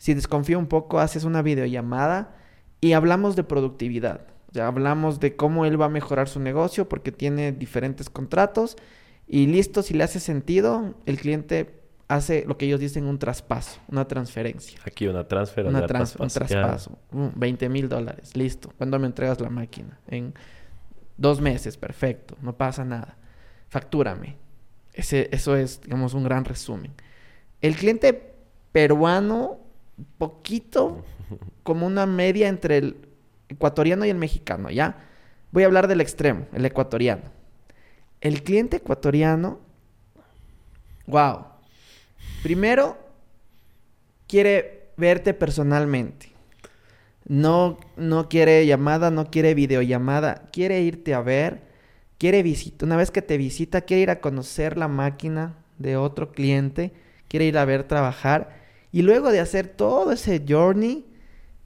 Si desconfía un poco, haces una videollamada y hablamos de productividad. Sea, hablamos de cómo él va a mejorar su negocio porque tiene diferentes contratos y listo, si le hace sentido, el cliente hace lo que ellos dicen un traspaso, una transferencia. Aquí una transfer, Una un traspaso. Ya. traspaso. Mm, 20 mil dólares, listo. ¿Cuándo me entregas la máquina? En dos meses, perfecto, no pasa nada. Factúrame. Ese, eso es, digamos, un gran resumen. El cliente peruano, poquito como una media entre el ecuatoriano y el mexicano, ¿ya? Voy a hablar del extremo, el ecuatoriano. El cliente ecuatoriano, wow. Primero, quiere verte personalmente. No, no quiere llamada, no quiere videollamada, quiere irte a ver, quiere visita. Una vez que te visita, quiere ir a conocer la máquina de otro cliente, quiere ir a ver trabajar. Y luego de hacer todo ese journey,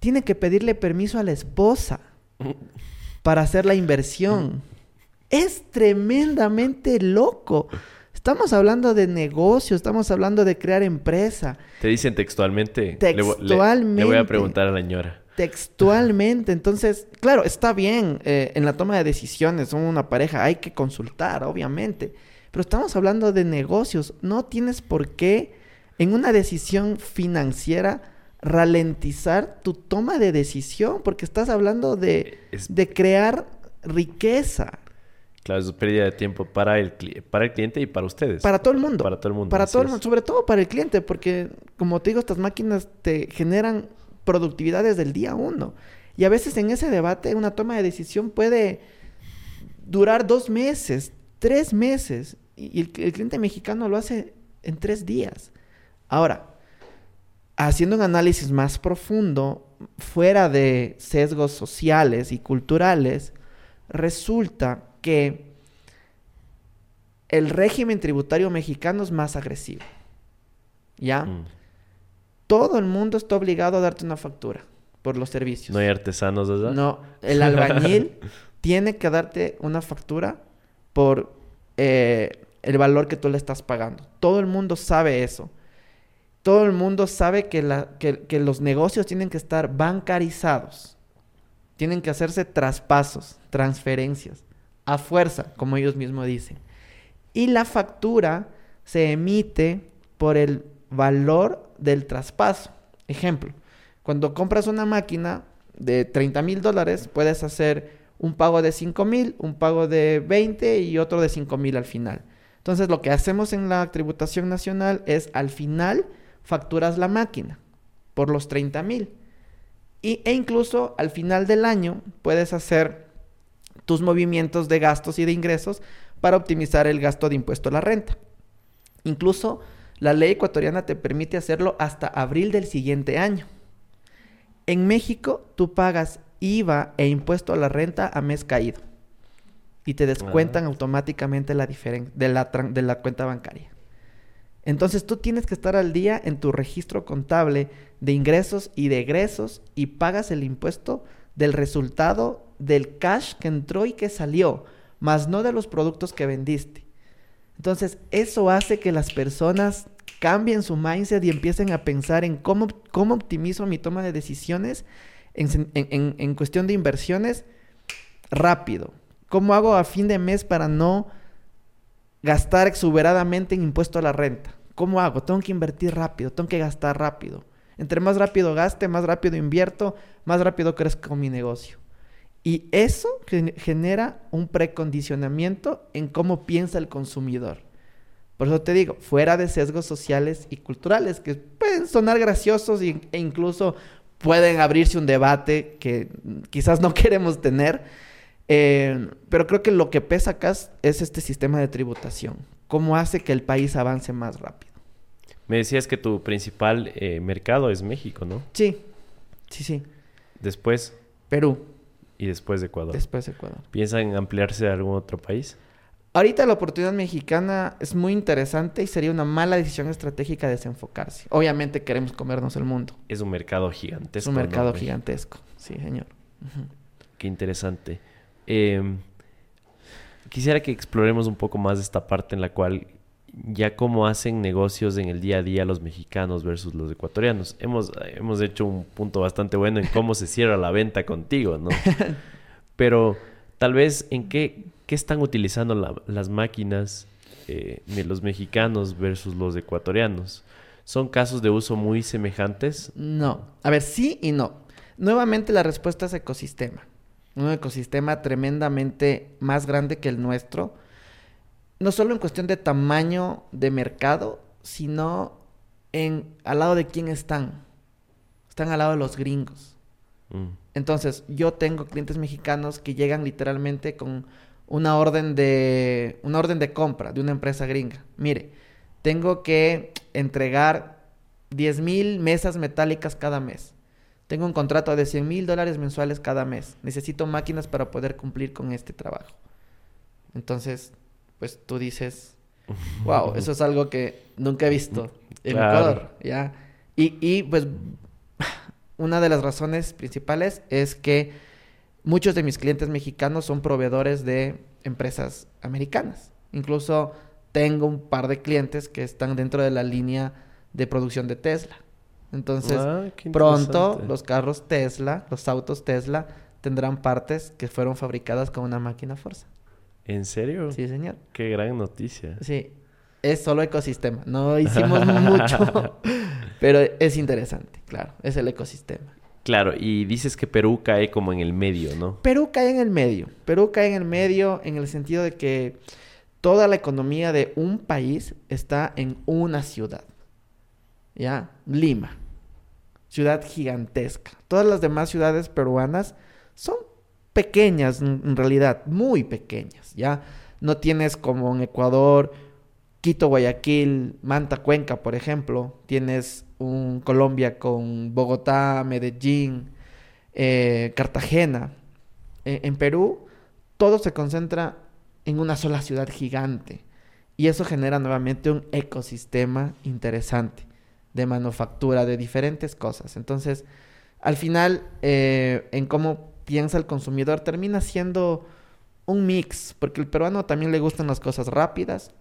tiene que pedirle permiso a la esposa para hacer la inversión. Es tremendamente loco. Estamos hablando de negocio, estamos hablando de crear empresa. Te dicen textualmente. vo- le- Le, voy a Textualmente. preguntar a la ñora. Textualmente, entonces, claro, está bien eh, en la toma de decisiones, son una pareja, hay que consultar, obviamente, pero estamos hablando de negocios, no tienes por qué en una decisión financiera ralentizar tu toma de decisión, porque estás hablando de, Es- de crear riqueza Claro, es pérdida de tiempo para el, para el cliente y para ustedes. para todo el mundo. Para todo el mundo. Para todo el mundo, sobre todo para el cliente, porque como te digo, estas máquinas te generan productividad desde el día uno. Y a veces en ese debate una toma de decisión puede durar dos meses, tres meses, y el, el cliente mexicano lo hace en tres días. Ahora, haciendo un análisis más profundo, fuera de sesgos sociales y culturales, resulta que el régimen tributario mexicano es más agresivo. ¿Ya? Mm. Todo el mundo está obligado a darte una factura por los servicios. No hay artesanos, ¿verdad? No, el albañil tiene que darte una factura por eh, el valor que tú le estás pagando. Todo el mundo sabe eso. Todo el mundo sabe que, los negocios tienen que estar bancarizados. Tienen que hacerse traspasos, transferencias, a fuerza, como ellos mismos dicen. Y la factura se emite por el valor del traspaso. Ejemplo, cuando compras una máquina de 30 mil dólares, puedes hacer un pago de 5 mil, un pago de 20 y otro de 5 mil al final. Entonces, lo que hacemos en la tributación nacional es al final facturas la máquina por los 30 mil. Y, e incluso al final del año puedes hacer tus movimientos de gastos y de ingresos para optimizar el gasto de impuesto a la renta. Incluso la ley ecuatoriana te permite hacerlo hasta abril del siguiente año. En México tú pagas IVA e impuesto a la renta a mes caído y te descuentan Ah. automáticamente la diferencia de la, de la cuenta bancaria. Entonces tú tienes que estar al día en tu registro contable de ingresos y de egresos y pagas el impuesto del resultado del cash que entró y que salió, más no de los productos que vendiste. Entonces eso hace que las personas cambien su mindset y empiecen a pensar en cómo, cómo optimizo mi toma de decisiones en, en- en cuestión de inversiones rápido. ¿Cómo hago a fin de mes para no gastar exuberadamente en impuesto a la renta? ¿Cómo hago? Tengo que invertir rápido, tengo que gastar rápido. Entre más rápido gaste, más rápido invierto, más rápido crezco mi negocio. Y eso gen- genera un precondicionamiento en cómo piensa el consumidor. Por eso te digo, fuera de sesgos sociales y culturales que pueden sonar graciosos e incluso pueden abrirse un debate que quizás no queremos tener, eh, pero creo que lo que pesa acá es, es este sistema de tributación. ¿Cómo hace que el país avance más rápido? Me decías que tu principal eh, mercado es México, ¿no? Sí, sí, sí. Después Perú, y después de Ecuador. después Ecuador. ¿Piensan ampliarse a algún otro país? Ahorita la oportunidad mexicana es muy interesante y sería una mala decisión estratégica desenfocarse. Obviamente queremos comernos el mundo. Es un mercado gigantesco. Es un mercado gigantesco. Sí, señor. Qué interesante. Eh, quisiera que exploremos un poco más esta parte en la cual ya cómo hacen negocios en el día a día los mexicanos versus los ecuatorianos. Hemos, hemos hecho un punto bastante bueno en cómo se cierra la venta contigo, ¿no? Pero tal vez en qué, qué están utilizando las máquinas eh, los mexicanos versus los ecuatorianos. ¿Son casos de uso muy semejantes? No. A ver, sí y no. Nuevamente la respuesta es ecosistema. Un ecosistema tremendamente más grande que el nuestro. No solo en cuestión de tamaño de mercado, sino en al lado de quién están. Están al lado de los gringos. Mm. Entonces, yo tengo clientes mexicanos que llegan literalmente con una orden de una orden de compra de una empresa gringa. Mire, tengo que entregar 10 mil mesas metálicas cada mes. Tengo un contrato de 100 mil dólares mensuales cada mes. Necesito máquinas para poder cumplir con este trabajo. Entonces, pues tú dices, wow, eso es algo que nunca he visto en Ecuador, ¿ya? Y, y pues una de las razones principales es que muchos de mis clientes mexicanos son proveedores de empresas americanas. Incluso tengo un par de clientes que están dentro de la línea de producción de Tesla. Entonces, ah, pronto los carros Tesla, los autos Tesla, tendrán partes que fueron fabricadas con una máquina Forza. ¿En serio? Sí, señor. Qué gran noticia. Sí. Es solo ecosistema. No hicimos mucho, pero es interesante, claro. Es el ecosistema. Claro, y dices que Perú cae como en el medio, ¿no? Perú cae en el medio. Perú cae en el medio en el sentido de que toda la economía de un país está en una ciudad. ¿Ya? Lima. Ciudad gigantesca. Todas las demás ciudades peruanas son pequeñas en realidad, muy pequeñas, ¿ya? No tienes como en Ecuador, Quito, Guayaquil, Manta, Cuenca, por ejemplo. Tienes un Colombia con Bogotá, Medellín, eh, Cartagena. E, en Perú, todo se concentra en una sola ciudad gigante. Y eso genera nuevamente un ecosistema interesante de manufactura, de diferentes cosas. Entonces, al final, eh, en cómo piensa el consumidor, termina siendo un mix, porque el peruano también le gustan las cosas rápidas,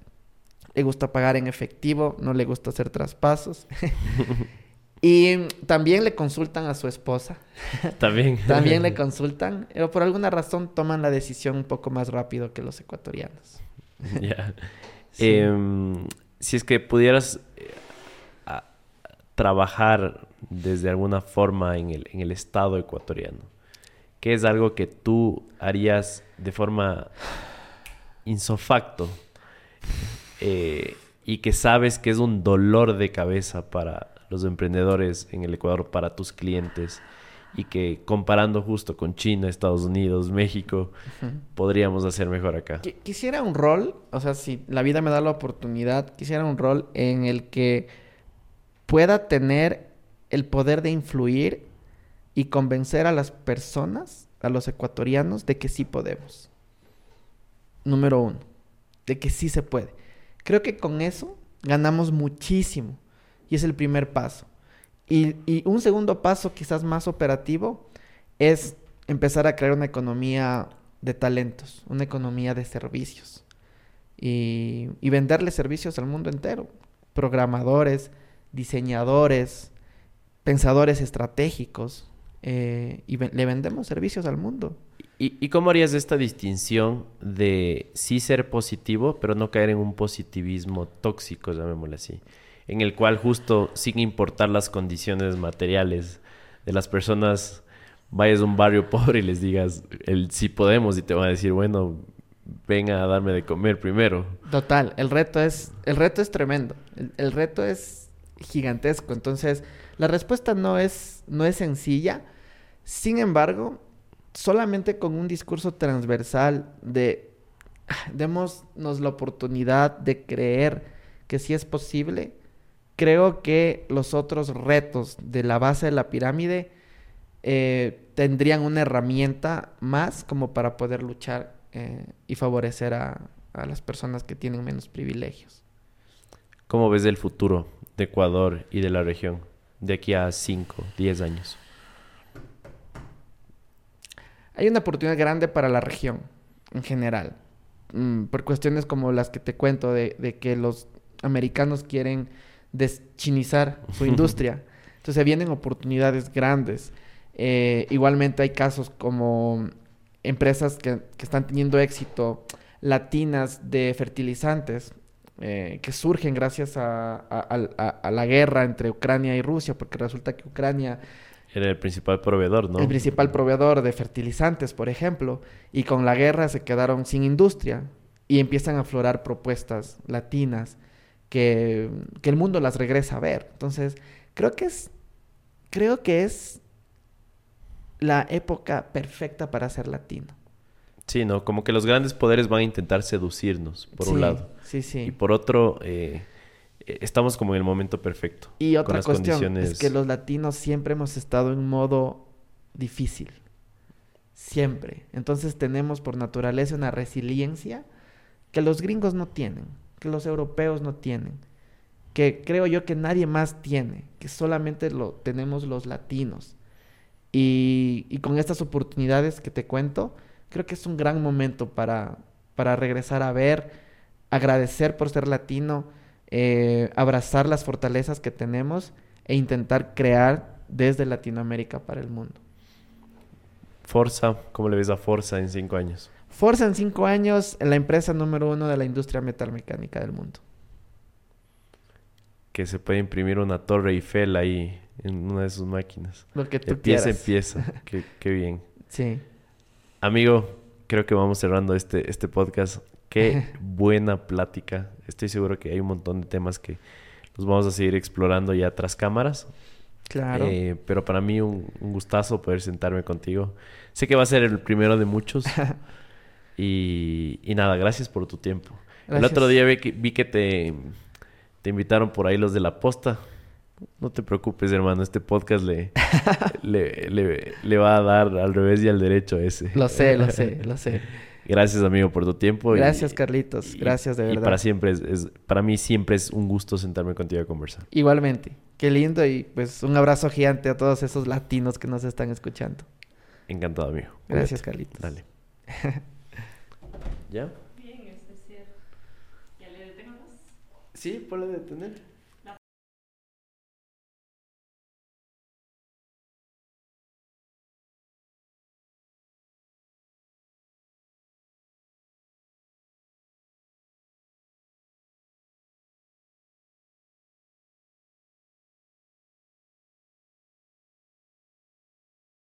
le gusta pagar en efectivo, no le gusta hacer traspasos. y también le consultan a su esposa. También. también le consultan, pero por alguna razón toman la decisión un poco más rápido que los ecuatorianos. Ya. Em, si es que pudieras eh, trabajar desde alguna forma en el, en el Estado ecuatoriano, ¿qué es algo que tú harías de forma insofacto eh, y que sabes que es un dolor de cabeza para los emprendedores en el Ecuador, para tus clientes, y que comparando justo con China, Estados Unidos, México, podríamos hacer mejor acá. Quisiera un rol, o sea, si la vida me da la oportunidad, quisiera un rol en el que pueda tener el poder de influir y convencer a las personas, a los ecuatorianos, de que sí podemos. Número uno, de que sí se puede. Creo que con eso ganamos muchísimo y es el primer paso. Y, un segundo paso, quizás más operativo, es empezar a crear una economía de talentos, una economía de servicios y, y venderle servicios al mundo entero. Programadores, diseñadores, pensadores estratégicos eh, y le vendemos servicios al mundo. ¿Y, cómo harías esta distinción de sí ser positivo, pero no caer en un positivismo tóxico, llamémosle así? En el cual justo sin importar las condiciones materiales de las personas, vayas a un barrio pobre y les digas el sí podemos y te van a decir, bueno, venga a darme de comer primero. Total, el reto es, el reto es tremendo, el, reto es gigantesco, entonces la respuesta no es, no es sencilla, sin embargo, solamente con un discurso transversal de démonos la oportunidad de creer que sí es posible, creo que los otros retos de la base de la pirámide eh, tendrían una herramienta más como para poder luchar eh, y favorecer a, a las personas que tienen menos privilegios. ¿Cómo ves el futuro de Ecuador y de la región de aquí a 5, 10 años? hay una oportunidad grande para la región en general. Mm, por cuestiones como las que te cuento, de, que los americanos quieren deschinizar su industria. Entonces vienen oportunidades grandes. Eh, igualmente hay casos como empresas que, que, están teniendo éxito latinas de fertilizantes eh, que surgen gracias a, a, a, la guerra entre Ucrania y Rusia, porque resulta que Ucrania era el principal proveedor, ¿no? El principal proveedor de fertilizantes, por ejemplo, y con la guerra se quedaron sin industria y empiezan a aflorar propuestas latinas que, que el mundo las regresa a ver. Entonces, creo que es, creo que es la época perfecta para ser latino. Sí, ¿no? Como que los grandes poderes van a intentar seducirnos, por un lado. Sí, sí. Y por otro, eh, estamos como en el momento perfecto. Y otra cuestión es que los latinos siempre hemos estado en modo difícil. Siempre. Entonces tenemos por naturaleza una resiliencia que los gringos no tienen, que los europeos no tienen, que creo yo que nadie más tiene, que solamente lo tenemos los latinos. Y, y con estas oportunidades que te cuento, creo que es un gran momento para, para regresar a ver, agradecer por ser latino, eh, abrazar las fortalezas que tenemos e intentar crear desde Latinoamérica para el mundo. Forza, ¿cómo le ves a Forza en cinco años? Forza en cinco años, la empresa número uno de la industria metalmecánica del mundo. Que se puede imprimir una torre Eiffel ahí en una de sus máquinas. Lo que tú de pieza quieras. en pieza. qué, qué bien. Sí. Amigo, creo que vamos cerrando este, este podcast. Qué buena plática. Estoy seguro que hay un montón de temas que los vamos a seguir explorando ya tras cámaras. Claro. Eh, pero para mí un, un, gustazo poder sentarme contigo. Sé que va a ser el primero de muchos. y, y, nada, gracias por tu tiempo. Gracias. El otro día vi que, vi que te, te invitaron por ahí los de la posta. No te preocupes, hermano. Este podcast le, le, le, le, va a dar al revés y al derecho ese. Lo sé, lo sé, lo sé. Gracias, amigo, por tu tiempo. Gracias, y, Carlitos. Gracias, de verdad. Y para siempre, es, es, para mí siempre es un gusto sentarme contigo a conversar. Igualmente. Qué lindo y pues un abrazo gigante a todos esos latinos que nos están escuchando. Encantado, amigo. Gracias, Carlitos. Dale. ¿Ya? Bien, especial. ¿Ya le detenemos? Sí, ponle detener.